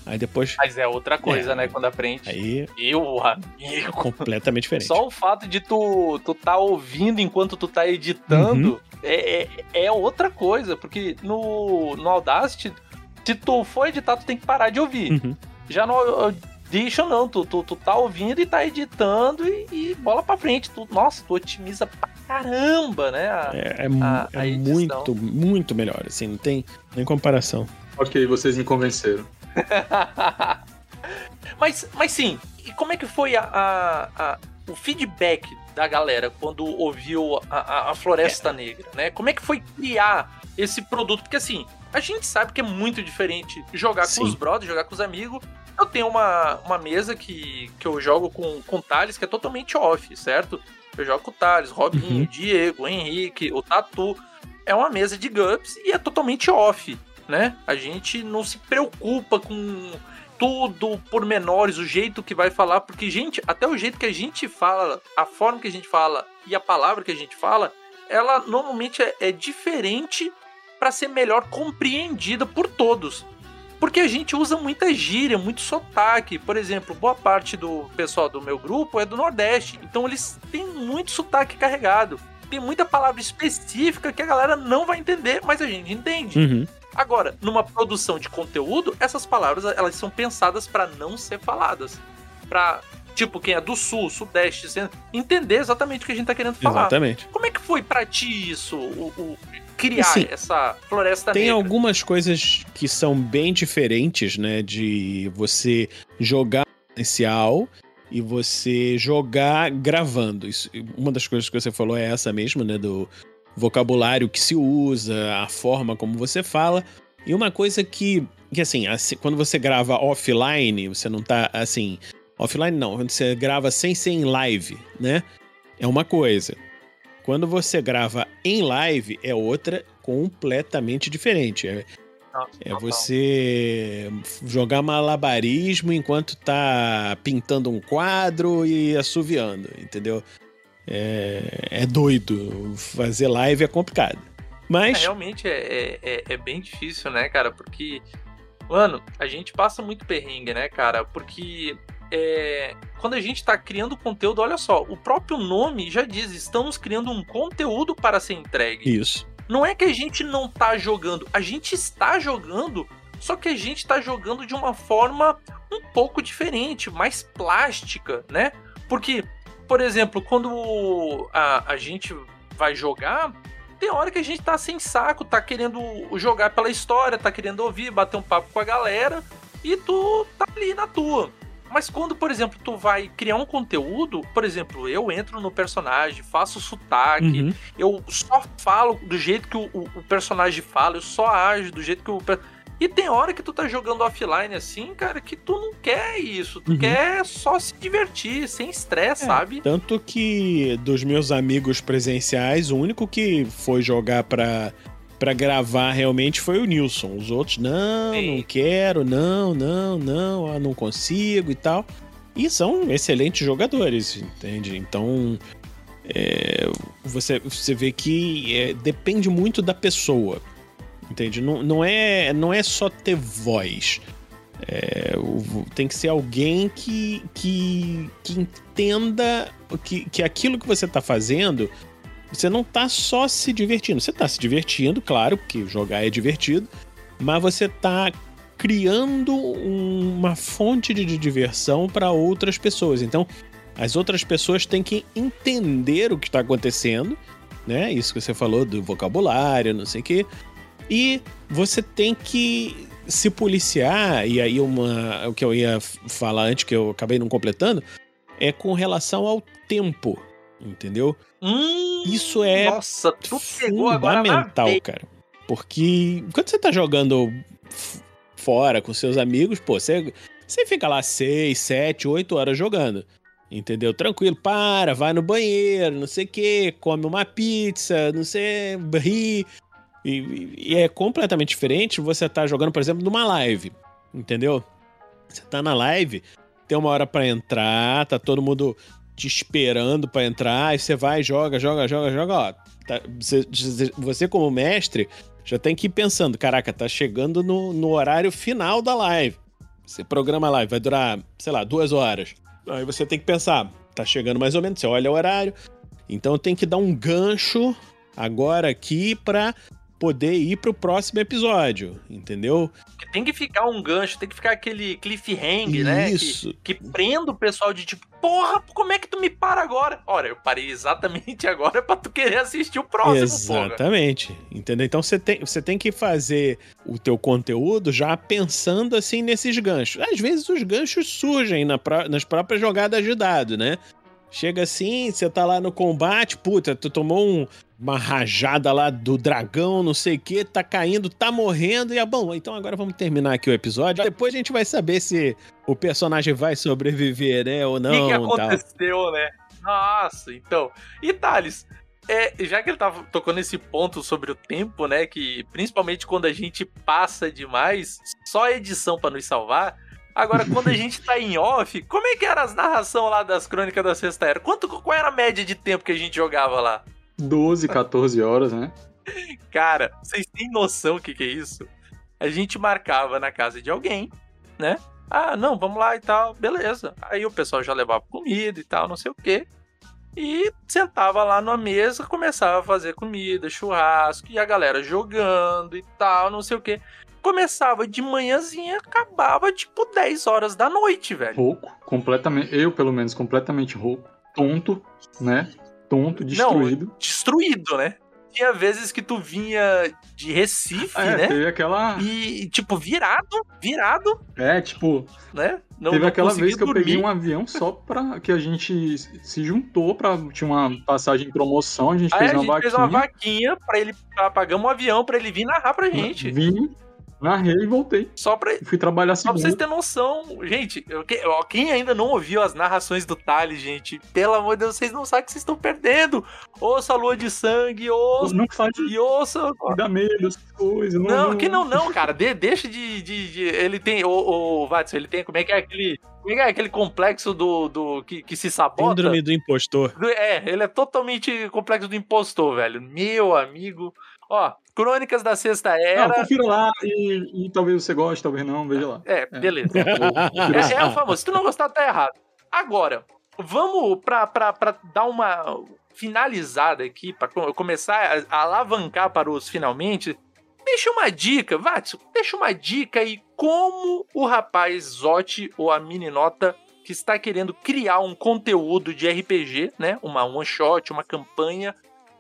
Aí depois. Mas é outra coisa, É. né, quando aprende. Aí, Eu, amigo. completamente diferente. Só o fato de tu, tu tá ouvindo enquanto tu tá editando Uhum. é, é, é outra coisa, porque no, no Audacity, se tu for editar, tu tem que parar de ouvir. Uhum. Já no Audition, não, tu, tu, tu tá ouvindo e tá editando e, e bola pra frente. Tu, nossa, tu otimiza pra caramba, né? a- É, é a- é a muito, muito melhor, assim, não tem nem comparação. Ok, vocês me convenceram. mas, mas sim, e como é que foi a, a- a- o feedback da galera quando ouviu a, a- Floresta Negra, né? Como é que foi criar esse produto? Porque assim, a gente sabe que é muito diferente jogar Sim. com os brothers, jogar com os amigos. Eu tenho uma, uma mesa que, que eu jogo com, com o Thales que é totalmente off, certo? Eu jogo com o Thales, Robinho, Uhum. Diego, Henrique, o Tatu. É uma mesa de GURPS e é totalmente off, né? A gente não se preocupa com tudo por menores, o jeito que vai falar, porque, gente, até o jeito que a gente fala, a forma que a gente fala e a palavra que a gente fala, ela normalmente é, é diferente para ser melhor compreendida por todos. Porque a gente usa muita gíria, muito sotaque. Por exemplo, boa parte do pessoal do meu grupo é do Nordeste, então eles têm muito sotaque carregado. Tem muita palavra específica que a galera não vai entender, mas a gente entende. Uhum. Agora, numa produção de conteúdo, essas palavras elas são pensadas para não ser faladas. Pra, tipo, quem é do sul, sudeste, entender exatamente o que a gente tá querendo falar. Exatamente. Como é que foi pra ti isso, o, o- criar Assim, essa floresta Tem negra? algumas coisas que são bem diferentes, né? De você jogar inicial e você jogar gravando. Isso, uma das coisas que você falou é essa mesmo, né? Do vocabulário que se usa, a forma como você fala. E uma coisa que, que assim, assim, quando você grava offline, você não tá assim. Offline não, quando você grava sem ser em live, né? É uma coisa. Quando você grava em live, é outra completamente diferente. É, é você jogar malabarismo enquanto tá pintando um quadro e assoviando, entendeu? É, é doido. Fazer live é complicado. É, Mas. realmente é, é, é- é bem difícil, né, cara? Porque, mano, a gente passa muito perrengue, né, cara? Porque é, quando a gente tá criando conteúdo, olha só, o próprio nome já diz: estamos criando um conteúdo para ser entregue. Isso. Não é que a gente não tá jogando, a gente está jogando, só que a gente tá jogando de uma forma um pouco diferente, mais plástica, né? Porque, por exemplo, quando a, a gente vai jogar, tem hora que a gente tá sem saco, tá querendo jogar pela história, tá querendo ouvir, bater um papo com a galera, e tu tá ali na tua. Mas quando, por exemplo, tu vai criar um conteúdo, por exemplo, eu entro no personagem, faço sotaque, Uhum. eu só falo do jeito que o, o- o personagem fala, eu só ajo do jeito que o. E tem hora que tu tá jogando offline assim, cara, que tu não quer isso. Tu Uhum. quer só se divertir, sem estresse, É, sabe? Tanto que dos meus amigos presenciais, o único que foi jogar pra, pra gravar realmente foi o Nilson. Os outros, não, Sim. não quero, não, não, não, ah, não consigo e tal. E são excelentes jogadores, entende? Então, é, você, você vê que é, depende muito da pessoa, entende? Não, não, é, não é só ter voz. É, tem que ser alguém que, que, que entenda que, que aquilo que você tá fazendo, você não tá só se divertindo. Você tá se divertindo, claro, porque jogar é divertido, mas você tá criando uma fonte de de diversão para outras pessoas. Então, as outras pessoas têm que entender o que está acontecendo né? Isso que você falou do vocabulário, não sei o quê. E você tem que se policiar, e aí uma, o que eu ia falar antes, que eu acabei não completando, é com relação ao tempo, entendeu? Hum, Isso é Nossa, tu fundamental, cara. Porque quando você tá jogando fora com seus amigos, pô, você, você fica lá 6, 7, 8 horas jogando. Entendeu? Tranquilo, para, vai no banheiro, não sei o quê, come uma pizza, não sei, ri. E, e é completamente diferente você tá jogando, por exemplo, numa live. Entendeu? Você tá na live, tem uma hora pra entrar, tá todo mundo te esperando pra entrar, aí você vai, joga, joga, joga, joga, ó. tá- você, você, como mestre, já tem que ir pensando, caraca, tá chegando no, no horário final da live. Você programa a live, vai durar, sei lá, duas horas. Aí você tem que pensar, tá chegando mais ou menos, você olha o horário. Então tem que dar um gancho agora aqui pra poder ir pro próximo episódio, entendeu? Que tem que ficar um gancho, tem que ficar aquele cliffhanger, né? Que, Isso. que prenda o pessoal de tipo, porra, como é que tu me para agora? Ora, eu parei exatamente agora pra tu querer assistir o próximo, porra. Exatamente. Entendeu? Então você tem, você tem que fazer o teu conteúdo já pensando assim nesses ganchos. Às vezes os ganchos surgem na nas próprias jogadas de dado, né? Chega assim, você tá lá no combate, puta, tu tomou um- uma rajada lá do dragão, não sei o que, tá caindo, tá morrendo, e é bom, então agora vamos terminar aqui o episódio. Depois a gente vai saber se o personagem vai sobreviver, né, ou O não. que, que tal. aconteceu, né? Nossa, então. E Thales, é, já que ele tava tocando esse ponto sobre o tempo, né? Que principalmente quando a gente passa demais, só a edição pra nos salvar. Agora, quando a gente tá em off, como é que era as narração lá das crônicas da Sexta Era? Quanto, qual era a média de tempo que a gente jogava lá? 12, 14 horas, né? Cara, vocês têm noção o que, que é isso? A gente marcava na casa de alguém, né? Ah, não, vamos lá e tal, beleza. Aí o pessoal já levava comida e tal, não sei o quê. E sentava lá na mesa, começava a fazer comida, churrasco, e a galera jogando e tal, não sei o quê. Começava de manhãzinha, acabava tipo 10 horas da noite, velho. Rouco, completamente. Eu, pelo menos, completamente rouco. Tonto, né? Tonto, destruído. Destruído, né? Tinha vezes que tu vinha de Recife, é, né? teve aquela. E, tipo, virado, virado, É, tipo, né? Não, teve não aquela vez que eu dormir. peguei um avião só pra. que a gente se juntou pra. Tinha uma passagem em promoção, a gente Aí fez a uma gente vaquinha. fez uma vaquinha pra ele. pra- Pagamos um avião pra ele vir narrar pra gente. Vim, narrei e voltei. Só pra, fui trabalhar só pra vocês terem noção. Gente, eu- quem ainda não ouviu as narrações do Thales, gente, pelo amor de Deus, vocês não sabem o que vocês estão perdendo. Ouça a lua de sangue, ouça. Não faz E ouça. dá medo, essas coisas. Não, Não, que não, não, cara. De- deixa de, de, de- Ele tem. O, o Watson, ele tem. Como é que é aquele. Como é que é aquele complexo do. do que, que se sabota? Síndrome do impostor. É, ele é totalmente complexo do impostor, velho. Meu amigo. Ó, Crônicas da Sexta Não, Era. confira lá e, e talvez você goste, talvez não, veja lá. É, beleza. Confira É, é o famoso. Se tu não gostar, tá errado. Agora, vamos pra, pra, pra dar uma finalizada aqui, pra co- começar a, a alavancar para os finalmente. Deixa uma dica, Vatsu, deixa uma dica aí como o rapaz Zote ou a meninota que está querendo criar um conteúdo de RPG, né? Uma one shot, uma campanha.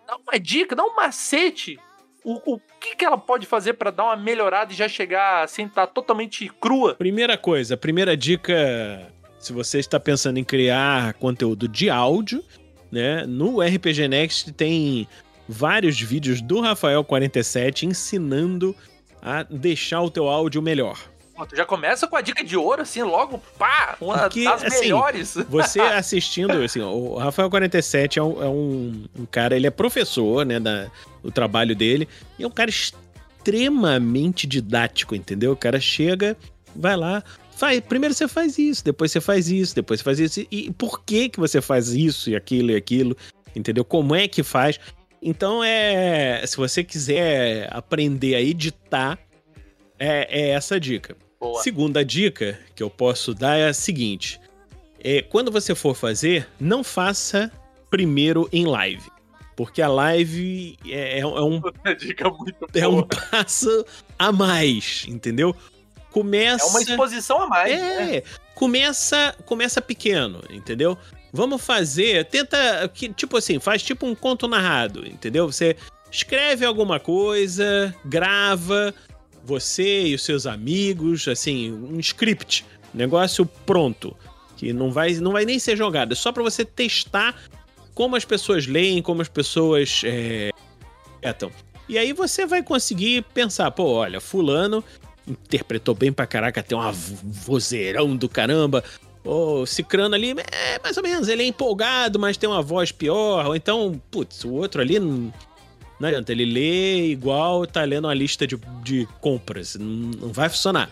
Dá uma dica, dá um macete. O, o que, que ela pode fazer para dar uma melhorada e já chegar sem estar totalmente crua? Primeira coisa, primeira dica, se você está pensando em criar conteúdo de áudio, né? No RPG Next tem vários vídeos do Rafael47 ensinando a deixar o teu áudio melhor. Tu já começa com a dica de ouro, assim, logo, pá, uma Porque, das assim, melhores. Você assistindo, assim, o Rafael47 é, um, é um- um cara, ele é professor, né, da, do trabalho dele, e é um cara extremamente didático, entendeu? O cara chega, vai lá, faz, primeiro você faz isso, depois você faz isso, depois você faz isso, e, e por que que você faz isso e aquilo e aquilo, entendeu? Como é que faz? Então, é, se você quiser aprender a editar, é, é essa a dica. Boa. Segunda dica que eu posso dar é a seguinte: é, quando você for fazer, não faça primeiro em live. Porque a live é, é um, é um boa. passo a mais, entendeu? Começa. É uma exposição a mais, né? É, começa, começa pequeno, entendeu? Vamos fazer, tenta, que, tipo assim, faz tipo um conto narrado, entendeu? Você escreve alguma coisa, grava, você e os seus amigos, assim, um script, negócio pronto, que não vai, não vai nem ser jogado, é só para você testar como as pessoas leem, como as pessoas é, E aí você vai conseguir pensar, pô, olha, fulano interpretou bem pra caraca, tem um vozeirão do caramba. O Cicrano ali, é mais ou menos, ele é empolgado, mas tem uma voz pior. Ou então, putz, o outro ali não, adianta, ele lê igual tá lendo uma lista de, de compras. Não, não vai funcionar.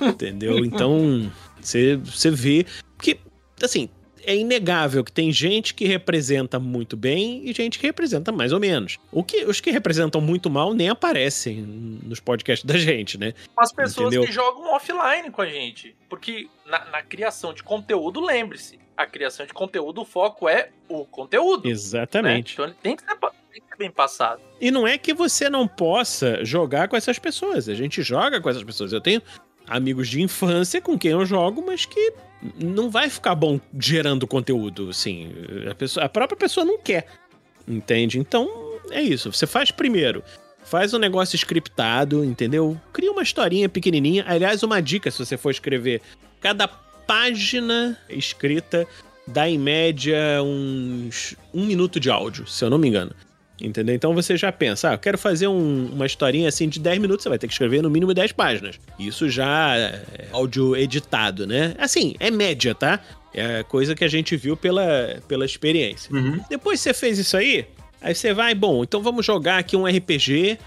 Entendeu? Então, você vê que, assim, é inegável que tem gente que representa muito bem e gente que representa mais ou menos. O que, os que representam muito mal nem aparecem nos podcasts da gente, né? As pessoas Entendeu? que jogam offline com a gente. Porque na, na criação de conteúdo, lembre-se, a criação de conteúdo, o foco é o conteúdo. Exatamente. Né? Então ele tem que, ser, ser bem passado. E não é que você não possa jogar com essas pessoas. A gente joga com essas pessoas. Eu tenho amigos de infância com quem eu jogo, mas que não vai ficar bom gerando conteúdo, assim. A, pessoa, a própria pessoa não quer, entende? Então, é isso. Você faz primeiro. Faz um negócio scriptado, entendeu? Cria uma historinha pequenininha. Aliás, uma dica se você for escrever. Cada página escrita dá em média uns um minuto de áudio, se eu não me engano. Entendeu? Então você já pensa, ah, eu quero fazer um, uma historinha assim de 10 minutos, você vai ter que escrever no mínimo 10 páginas. Isso já é áudio editado, né? Assim, é média, tá? É coisa que a gente viu pela, pela experiência. Uhum. Depois você fez isso aí, aí você vai, bom, então vamos jogar aqui um RPG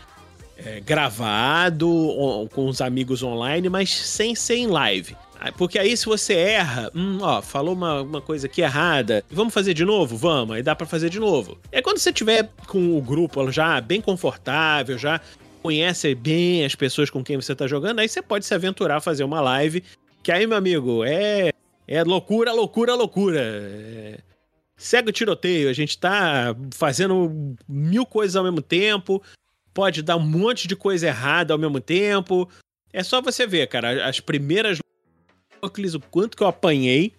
é, gravado com os amigos online, mas sem ser em live. Porque aí, se você erra, hum, ó, falou uma, uma coisa aqui errada, vamos fazer de novo? Vamos, aí dá para fazer de novo. É quando você tiver com o grupo já bem confortável, já conhece bem as pessoas com quem você tá jogando, aí você pode se aventurar a fazer uma live. Que aí, meu amigo, é, é loucura, loucura, loucura. É... Segue o tiroteio, a gente tá fazendo mil coisas ao mesmo tempo, pode dar um monte de coisa errada ao mesmo tempo. É só você ver, cara, as primeiras o quanto que eu apanhei.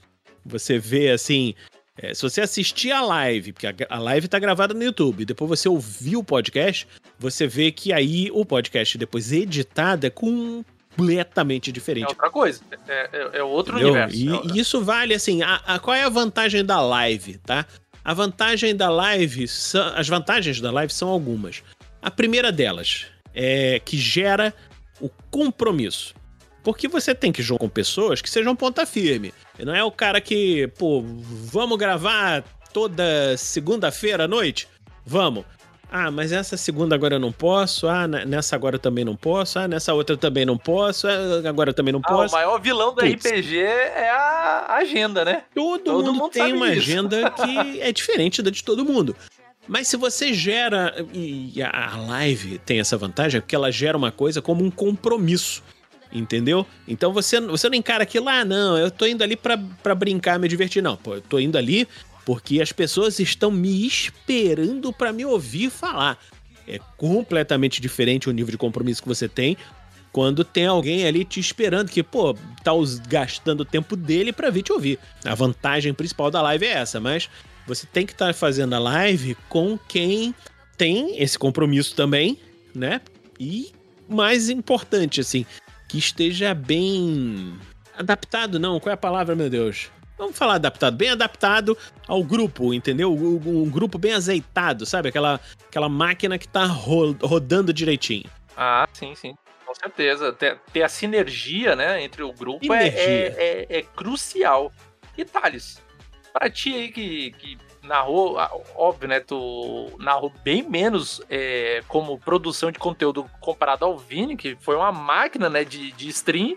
Você vê assim. É, se você assistir a live, porque a, a live tá gravada no YouTube, depois você ouvir o podcast, você vê que aí o podcast depois editado é completamente diferente. É outra coisa. É, é, é outro Entendeu? universo. E, é e, isso vale assim. A, a, qual é a vantagem da live, tá? A vantagem da live. São, as vantagens da live são algumas. A primeira delas é que gera o compromisso. Porque você tem que jogar com pessoas que sejam ponta firme. Não é o cara que, pô, vamos gravar toda segunda-feira à noite? Vamos. Ah, mas essa segunda agora eu não posso. Ah, nessa agora eu também não posso. Ah, nessa outra eu também não posso. Ah, agora eu também não posso. Ah, o maior vilão do Puts. RPG é a agenda, né? Todo, todo mundo, mundo tem uma isso. agenda que é diferente da de todo mundo. Mas se você gera. E a live tem essa vantagem, porque ela gera uma coisa como um compromisso. Entendeu? Então você, você não encara aquilo, ah, não, eu tô indo ali para brincar, me divertir. Não, pô, eu tô indo ali porque as pessoas estão me esperando para me ouvir falar. É completamente diferente o nível de compromisso que você tem quando tem alguém ali te esperando, que, pô, tá gastando o tempo dele para vir te ouvir. A vantagem principal da live é essa, mas você tem que estar tá fazendo a live com quem tem esse compromisso também, né? E mais importante, assim, que esteja bem adaptado, não, qual é a palavra, meu Deus? Vamos falar adaptado, bem adaptado ao grupo, entendeu? Um, grupo bem azeitado, sabe? Aquela, aquela máquina que tá ro rodando direitinho. Ah, sim, sim. Com certeza. Ter, ter a sinergia, né, entre o grupo é, é, é, é, crucial. E Thales, pra ti aí que, que narrou, óbvio, né? Tu narrou bem menos é, como produção de conteúdo comparado ao Vini, que foi uma máquina, né, de, de stream.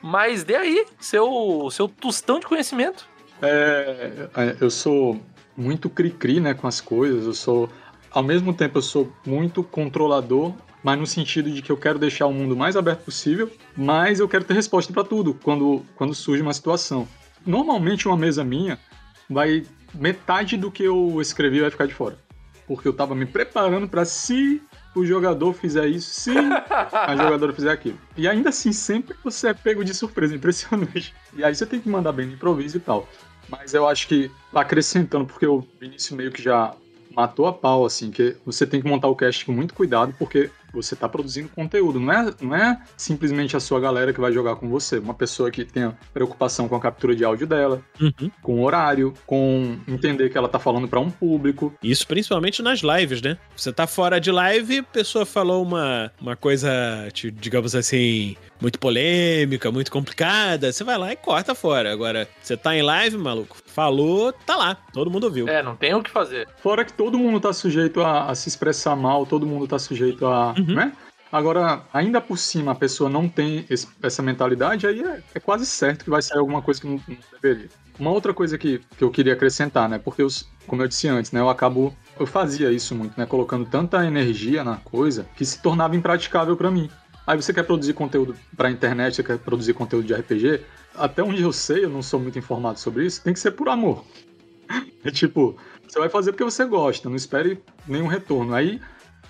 Mas dê aí seu, seu tostão de conhecimento. É, é, eu sou muito cri-cri, né, com as coisas. Eu sou, ao mesmo tempo, eu sou muito controlador, mas no sentido de que eu quero deixar o mundo mais aberto possível, mas eu quero ter resposta para tudo quando, quando surge uma situação. Normalmente, uma mesa minha vai metade do que eu escrevi vai ficar de fora. Porque eu tava me preparando para se o jogador fizer isso, se a jogadora fizer aquilo. E ainda assim, sempre você é pego de surpresa, impressionante. E aí você tem que mandar bem no improviso e tal. Mas eu acho que acrescentando, porque o Vinícius meio que já matou a pau, assim, que você tem que montar o cast com muito cuidado, porque você está produzindo conteúdo. Não é, não é simplesmente a sua galera que vai jogar com você. Uma pessoa que tenha preocupação com a captura de áudio dela, Uhum. com o horário, com entender que ela tá falando para um público. Isso principalmente nas lives, né? Você tá fora de live, a pessoa falou uma, uma coisa, digamos assim, muito polêmica, muito complicada. Você vai lá e corta fora. Agora, você tá em live, maluco, falou, tá lá. Todo mundo ouviu. É, não tem o que fazer. Fora que todo mundo tá sujeito a, a se expressar mal, todo mundo tá sujeito a. Uhum. Né? Agora, ainda por cima, a pessoa não tem esse- essa mentalidade, aí é, é quase certo que vai sair alguma coisa que não, não deveria. Uma outra coisa que, que eu queria acrescentar, né? Porque, os, como eu disse antes, né? Eu acabo. Eu fazia isso muito, né? Colocando tanta energia na coisa que se tornava impraticável pra mim. Aí você quer produzir conteúdo pra internet, você quer produzir conteúdo de RPG. Até onde eu sei, eu não sou muito informado sobre isso, tem que ser por amor. É tipo, você vai fazer porque você gosta, não espere nenhum retorno. Aí,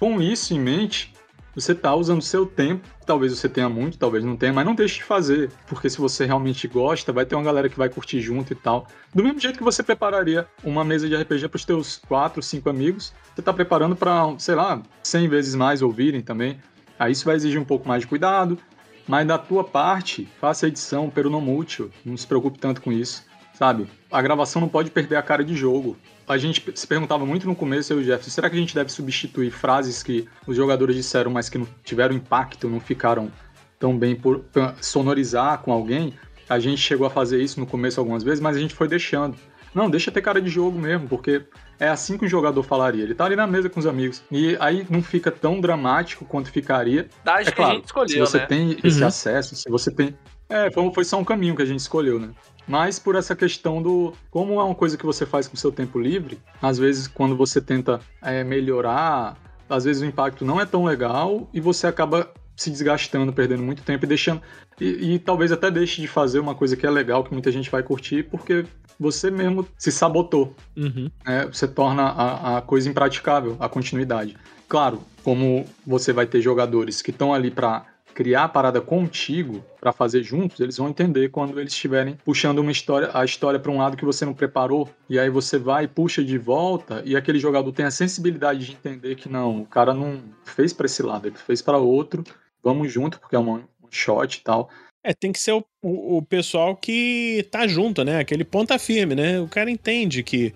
com isso em mente, você tá usando seu tempo, talvez você tenha muito, talvez não tenha, mas não deixe de fazer, porque se você realmente gosta, vai ter uma galera que vai curtir junto e tal. Do mesmo jeito que você prepararia uma mesa de RPG para os teus quatro, cinco amigos, você tá preparando para, sei lá, 100 vezes mais ouvirem também. Aí isso vai exigir um pouco mais de cuidado, mas da tua parte, faça a edição peronomútil, não se preocupe tanto com isso, sabe? A gravação não pode perder a cara de jogo. A gente se perguntava muito no começo, eu e o Jefferson, será que a gente deve substituir frases que os jogadores disseram, mas que não tiveram impacto, não ficaram tão bem por sonorizar com alguém? A gente chegou a fazer isso no começo algumas vezes, mas a gente foi deixando. Não, deixa ter cara de jogo mesmo, porque é assim que um jogador falaria. Ele tá ali na mesa com os amigos. E aí não fica tão dramático quanto ficaria Da é que a claro, gente escolheu, se você né? tem esse Uhum. acesso, se você tem. É, foi, foi só um caminho que a gente escolheu, né? Mas por essa questão do. Como é uma coisa que você faz com seu tempo livre, às vezes quando você tenta é, melhorar, às vezes o impacto não é tão legal e você acaba se desgastando, perdendo muito tempo e deixando. E, e talvez até deixe de fazer uma coisa que é legal, que muita gente vai curtir, porque você mesmo se sabotou Uhum. né, você torna a, a coisa impraticável, a continuidade. Claro, como você vai ter jogadores que estão ali para criar a parada contigo, para fazer juntos, eles vão entender quando eles estiverem puxando uma história, a história para um lado que você não preparou, e aí você vai e puxa de volta, e aquele jogador tem a sensibilidade de entender que não, o cara não fez para esse lado, ele fez para outro, vamos junto, porque é um shot e tal. É, tem que ser o, o, o pessoal que tá junto, né? Aquele ponta firme, né? O cara entende que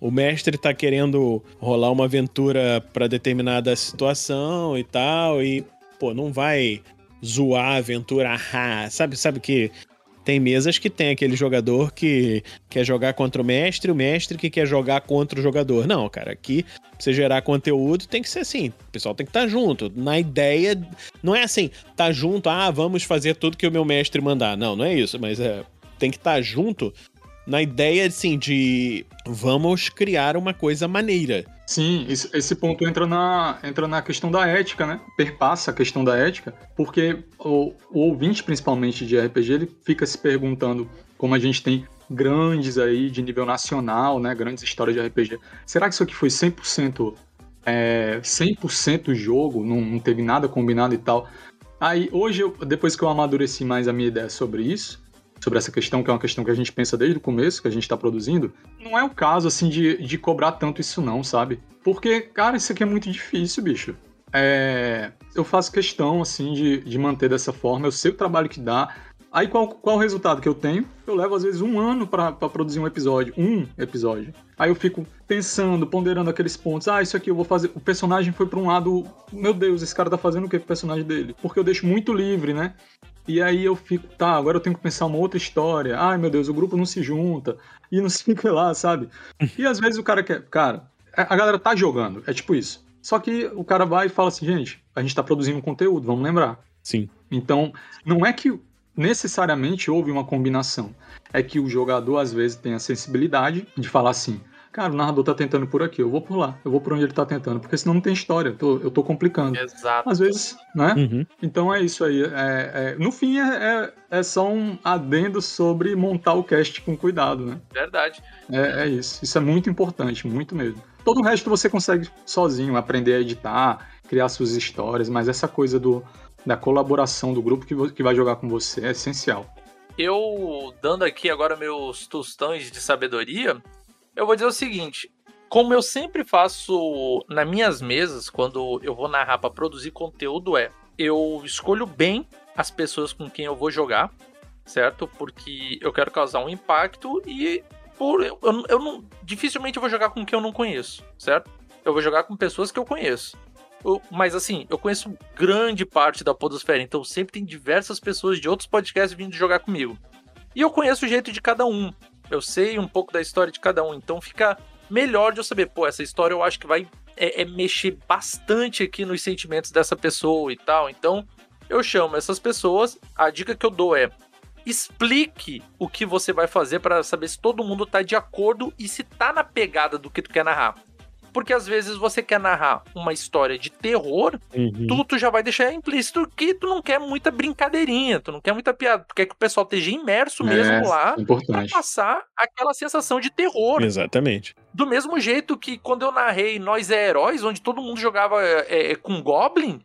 o mestre tá querendo rolar uma aventura pra determinada situação e tal, e, pô, não vai zoar a aventura, sabe, sabe que tem mesas que tem aquele jogador que quer jogar contra o mestre, o mestre que quer jogar contra o jogador. Não, cara, aqui você gerar conteúdo tem que ser assim, o pessoal tem que estar junto. Na ideia, não é assim, tá junto, ah, vamos fazer tudo que o meu mestre mandar. Não, não é isso, mas é, tem que estar junto na ideia, assim, de vamos criar uma coisa maneira. Sim, esse, esse ponto entra na, entra na questão da ética, né? Perpassa a questão da ética, porque o, o ouvinte, principalmente de RPG, ele fica se perguntando, como a gente tem grandes aí de nível nacional, né? Grandes histórias de RPG. Será que isso aqui foi 100%, é, 100% jogo? Não, não teve nada combinado e tal? Aí, hoje, eu- depois que eu amadureci mais a minha ideia sobre isso, sobre essa questão, que é uma questão que a gente pensa desde o começo, que a gente está produzindo, não é o caso, assim, de, de cobrar tanto isso não, sabe? Porque, cara, isso aqui é muito difícil, bicho. É, eu faço questão, assim, de, de manter dessa forma, eu sei o trabalho que dá. Aí, qual, qual o resultado que eu tenho? Eu levo, às vezes, um ano para produzir um episódio. Um episódio. Aí eu fico pensando, ponderando aqueles pontos. Ah, isso aqui eu vou fazer. O personagem foi para um lado. Meu Deus, esse cara tá fazendo o que com o personagem dele? Porque eu deixo muito livre, né? E aí eu fico, tá, agora eu tenho que pensar uma outra história. Ai, meu Deus, o grupo não se junta. E não sei o que lá, sabe? E às vezes o cara quer. Cara, a galera tá jogando. É tipo isso. Só que o cara vai e fala assim, gente, a gente tá produzindo conteúdo, vamos lembrar. Sim. Então, não é que necessariamente houve uma combinação. É que o jogador, às vezes, tem a sensibilidade de falar assim: cara, o narrador tá tentando por aqui, eu vou por lá, eu vou por onde ele tá tentando, porque senão não tem história, eu tô, eu tô complicando. Exato. Às vezes, né? Uhum. Então é isso aí. É, é- no fim, é, é, é só um adendo sobre montar o cast com cuidado, né? Verdade. É, é isso. Isso é muito importante, muito mesmo. Todo o resto você consegue sozinho, aprender a editar, criar suas histórias, mas essa coisa do, da colaboração do grupo que, que vai jogar com você é essencial. eu dando aqui agora meus tostões de sabedoria, eu vou dizer o seguinte: como eu sempre faço nas minhas mesas, quando eu vou narrar para produzir conteúdo, é eu escolho bem as pessoas com quem eu vou jogar, certo? Porque eu quero causar um impacto e por eu, eu não dificilmente eu vou jogar com quem eu não conheço, certo? Eu vou jogar com pessoas que eu conheço. Eu, mas assim, eu conheço grande parte da podosfera, então sempre tem diversas pessoas de outros podcasts vindo jogar comigo. E eu conheço o jeito de cada um. Eu sei um pouco da história de cada um, então fica melhor de eu saber, pô, essa história eu acho que vai é, é mexer bastante aqui nos sentimentos dessa pessoa e tal. Então, eu chamo essas pessoas. A dica que eu dou é: explique o que você vai fazer para saber se todo mundo tá de acordo e se tá na pegada do que tu quer narrar. Porque às vezes você quer narrar uma história de terror, uhum. tu, tu já vai deixar implícito que tu não quer muita brincadeirinha, tu não quer muita piada, tu quer que o pessoal esteja imerso é, mesmo lá importante. pra passar aquela sensação de terror. Exatamente. Do mesmo jeito que quando eu narrei Nós é Heróis, onde todo mundo jogava é, é, com Goblin,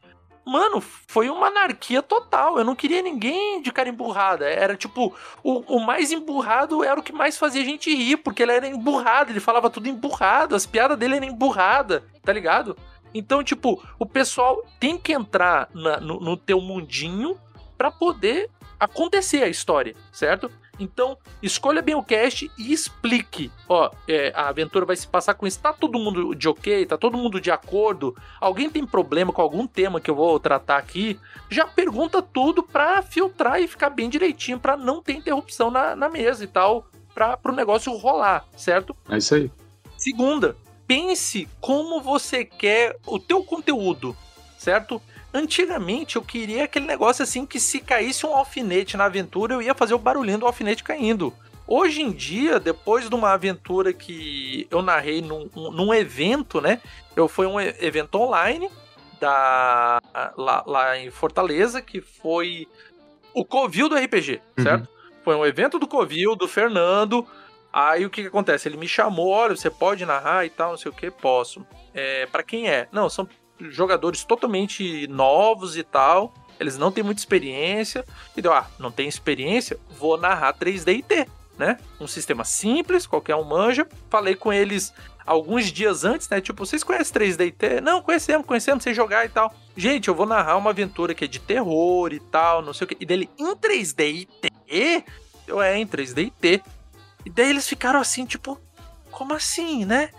Mano, foi uma anarquia total. Eu não queria ninguém de cara emburrada. Era tipo, o, o mais emburrado era o que mais fazia a gente rir, porque ele era emburrado, ele falava tudo emburrado, as piadas dele eram emburrada, tá ligado? Então, tipo, o pessoal tem que entrar na, no, no teu mundinho para poder acontecer a história, certo? Então, escolha bem o cast e explique. Ó, é, a aventura vai se passar com isso. Tá todo mundo de ok? Tá todo mundo de acordo? Alguém tem problema com algum tema que eu vou tratar aqui? Já pergunta tudo pra filtrar e ficar bem direitinho, pra não ter interrupção na, na mesa e tal, pra, pro negócio rolar, certo? É isso aí. Segunda, pense como você quer o teu conteúdo, certo? Antigamente eu queria aquele negócio assim que se caísse um alfinete na aventura eu ia fazer o barulhinho do alfinete caindo. Hoje em dia, depois de uma aventura que eu narrei num, num evento, né? Eu foi um evento online da lá, lá em Fortaleza que foi o Covil do RPG, uhum. certo? Foi um evento do Covil, do Fernando. Aí o que, que acontece? Ele me chamou, olha, você pode narrar e tal, não sei o que, posso. É, para quem é? Não, são jogadores totalmente novos e tal. Eles não têm muita experiência. E deu, ah, não tem experiência? Vou narrar 3D e T, né? Um sistema simples, qualquer um manja. Falei com eles alguns dias antes, né? Tipo, vocês conhecem 3D e T? Não, conhecemos, conhecemos, sem jogar e tal. Gente, eu vou narrar uma aventura que é de terror e tal, não sei o que. E dele, em 3D e T? Eu, é, em 3D e T. E daí eles ficaram assim, tipo, como assim, né?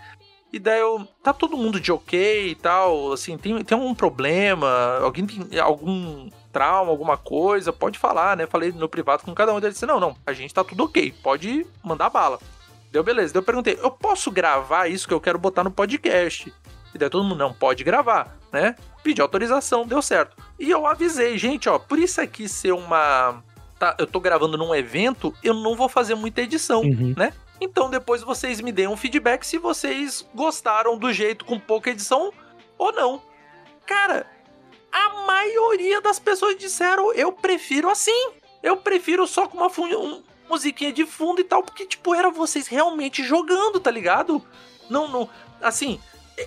E daí eu. Tá todo mundo de ok e tal. Assim, tem, tem algum problema? Alguém tem algum trauma, alguma coisa? Pode falar, né? Falei no privado com cada um. Ele disse: Não, não, a gente tá tudo ok. Pode mandar bala. Deu beleza. Daí eu perguntei: Eu posso gravar isso que eu quero botar no podcast? E daí todo mundo: Não, pode gravar, né? Pedi autorização, deu certo. E eu avisei, gente, ó, por isso aqui ser uma. Tá, eu tô gravando num evento, eu não vou fazer muita edição, uhum. né? Então depois vocês me deem um feedback se vocês gostaram do jeito com pouca edição ou não. Cara, a maioria das pessoas disseram eu prefiro assim. Eu prefiro só com uma um, musiquinha de fundo e tal, porque tipo era vocês realmente jogando, tá ligado? Não, não, assim,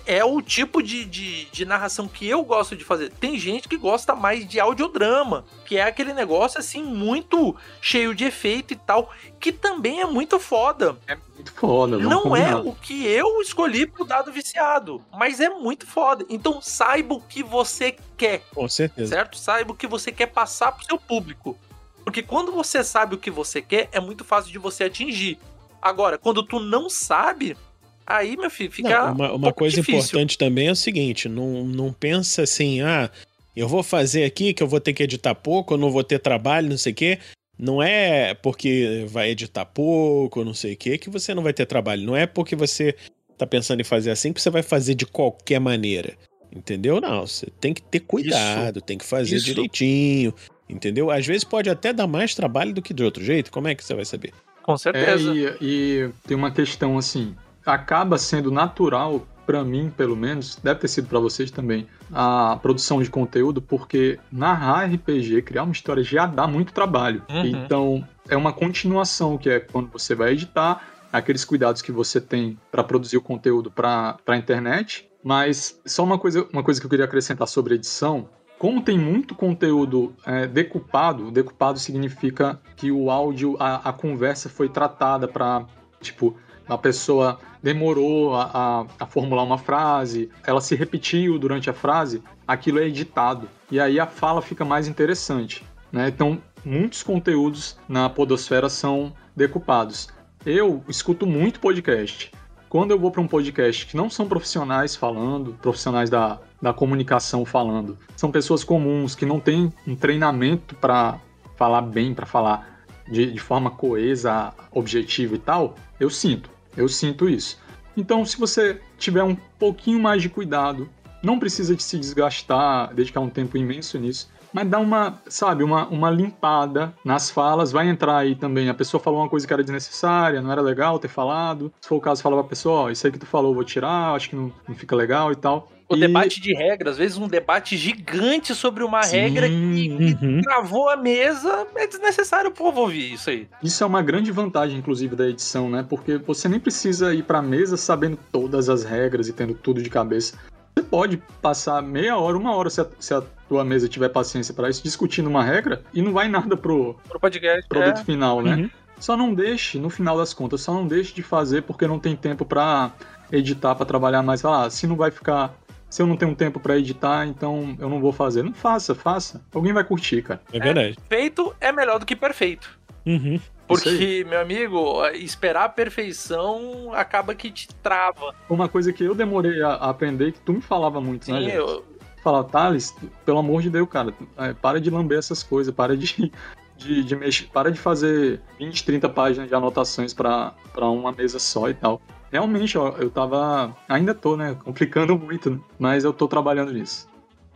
é o tipo de, de, de, narração que eu gosto de fazer. Tem gente que gosta mais de audiodrama, que é aquele negócio assim, muito cheio de efeito e tal, que também é muito foda. É muito foda, não, não é o que eu escolhi pro dado viciado, mas é muito foda. Então saiba o que você quer. Com certeza. Certo? Saiba o que você quer passar pro seu público. Porque quando você sabe o que você quer, é muito fácil de você atingir. Agora, quando tu não sabe, Aí, meu filho, fica. Não, uma, uma um coisa difícil. importante também é o seguinte: não, não pensa assim, ah, eu vou fazer aqui que eu vou ter que editar pouco, eu não vou ter trabalho, não sei o quê. Não é porque vai editar pouco, não sei o quê, que você não vai ter trabalho. Não é porque você tá pensando em fazer assim que você vai fazer de qualquer maneira. Entendeu? Não, você tem que ter cuidado, Isso. tem que fazer Isso. direitinho. Entendeu? Às vezes pode até dar mais trabalho do que de outro jeito. Como é que você vai saber? Com certeza. É, e, e tem uma questão assim: acaba sendo natural para mim, pelo menos, deve ter sido para vocês também, a produção de conteúdo, porque narrar RPG, criar uma história já dá muito trabalho. Uhum. Então, é uma continuação, que é quando você vai editar, aqueles cuidados que você tem para produzir o conteúdo para a internet. Mas só uma coisa, uma coisa que eu queria acrescentar sobre edição, como tem muito conteúdo é, decupado, decupado significa que o áudio, a, a conversa foi tratada para, tipo, a pessoa demorou a, a, a, formular uma frase, ela se repetiu durante a frase, aquilo é editado. E aí a fala fica mais interessante. Né? Então, muitos conteúdos na Podosfera são decupados. Eu escuto muito podcast. Quando eu vou para um podcast que não são profissionais falando, profissionais da, da comunicação falando, são pessoas comuns que não têm um treinamento para falar bem, para falar de, de forma coesa, objetiva e tal, eu sinto. Eu sinto isso. Então, se você tiver um pouquinho mais de cuidado, não precisa de se desgastar, dedicar um tempo imenso nisso, mas dá uma, sabe, uma, uma limpada nas falas. Vai entrar aí também. A pessoa falou uma coisa que era desnecessária, não era legal ter falado. Se for o caso, fala pra pessoa: Ó, oh, isso aí que tu falou, eu vou tirar, acho que não, não fica legal e tal. O e... debate de regra, às vezes um debate gigante sobre uma Sim, regra que, uhum. travou a mesa, é desnecessário o povo ouvir isso aí. Isso é uma grande vantagem, inclusive, da edição, né? Porque você nem precisa ir pra mesa sabendo todas as regras e tendo tudo de cabeça. Você pode passar meia hora, uma hora, se a, se a tua mesa tiver paciência para isso, discutindo uma regra e não vai nada pro, pro podcast, produto é. final, né? Uhum. Só não deixe, no final das contas, só não deixe de fazer porque não tem tempo para editar, para trabalhar mais. Ah, se não vai ficar se eu não tenho tempo para editar, então eu não vou fazer. Não faça, faça. Alguém vai curtir, cara. É verdade. É, feito é melhor do que perfeito. Uhum. Porque, meu amigo, esperar a perfeição acaba que te trava. Uma coisa que eu demorei a aprender, que tu me falava muito, né, Sim, né, gente? Eu... Fala, Thales, pelo amor de Deus, cara, é, para de lamber essas coisas, para de, de, de mexer, para de fazer 20, 30 páginas de anotações para uma mesa só e tal realmente, ó, eu tava. Ainda tô, né? Complicando muito, né? mas eu tô trabalhando nisso.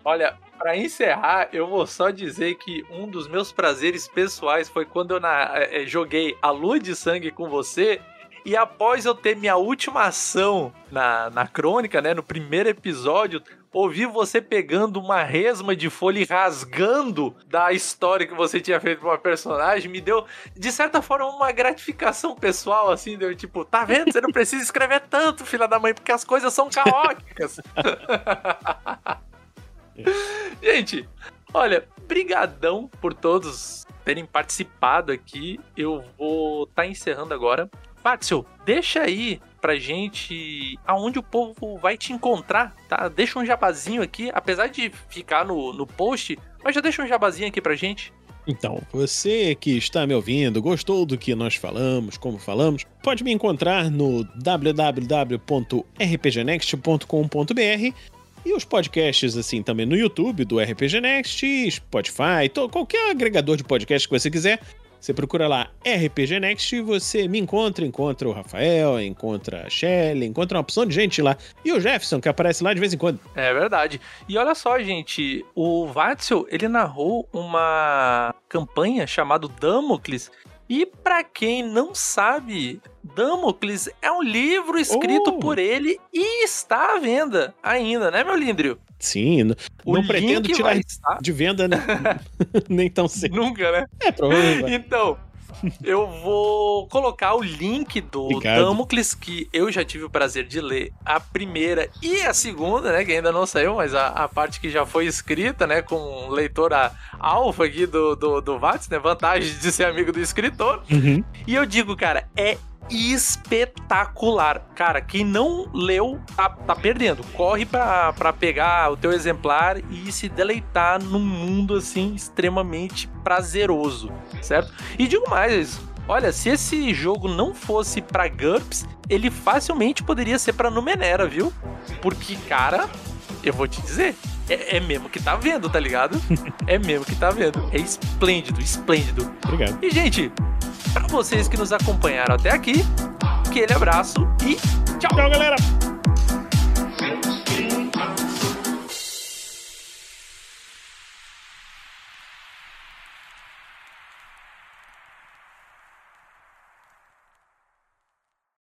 Olha, para encerrar, eu vou só dizer que um dos meus prazeres pessoais foi quando eu na, é, joguei a Lua de Sangue com você. E após eu ter minha última ação na, na crônica, né, no primeiro episódio, ouvir você pegando uma resma de folha e rasgando da história que você tinha feito pra uma personagem me deu, de certa forma, uma gratificação pessoal, assim, deu tipo, tá vendo? Você não precisa escrever tanto, filha da mãe, porque as coisas são caóticas. Gente, olha, brigadão por todos terem participado aqui. Eu vou estar tá encerrando agora. Patsil, deixa aí pra gente aonde o povo vai te encontrar, tá? Deixa um jabazinho aqui, apesar de ficar no, no post, mas já deixa um jabazinho aqui pra gente. Então, você que está me ouvindo, gostou do que nós falamos, como falamos, pode me encontrar no www.rpgnext.com.br e os podcasts, assim, também no YouTube do RPG Next, Spotify, qualquer agregador de podcast que você quiser. Você procura lá RPG Next e você me encontra, encontra o Rafael, encontra a Shelly, encontra uma opção de gente lá. E o Jefferson, que aparece lá de vez em quando. É verdade. E olha só, gente, o Vatzel, ele narrou uma campanha chamada Damocles. E para quem não sabe, Damocles é um livro escrito oh. por ele e está à venda ainda, né, meu Lindrio? Sim, não, não pretendo tirar de venda né? nem tão cedo. Nunca, né? É, provavelmente. Então, eu vou colocar o link do Obrigado. Damocles, que eu já tive o prazer de ler a primeira e a segunda, né? Que ainda não saiu, mas a, a parte que já foi escrita, né? Com leitora alfa aqui do, do, do Vats, né? Vantagem de ser amigo do escritor. Uhum. E eu digo, cara, é espetacular. Cara, quem não leu tá, tá perdendo. Corre pra pegar o teu exemplar e se deleitar num mundo assim extremamente prazeroso, certo? E digo mais, olha, se esse jogo não fosse pra GURPS, ele facilmente poderia ser pra Numenera, viu? Porque, cara, eu vou te dizer, é, é, mesmo que tá vendo, tá ligado? é mesmo que tá vendo. É esplêndido, esplêndido. Obrigado. E, gente, para vocês que nos acompanharam até aqui, aquele abraço e tchau. Tchau, galera.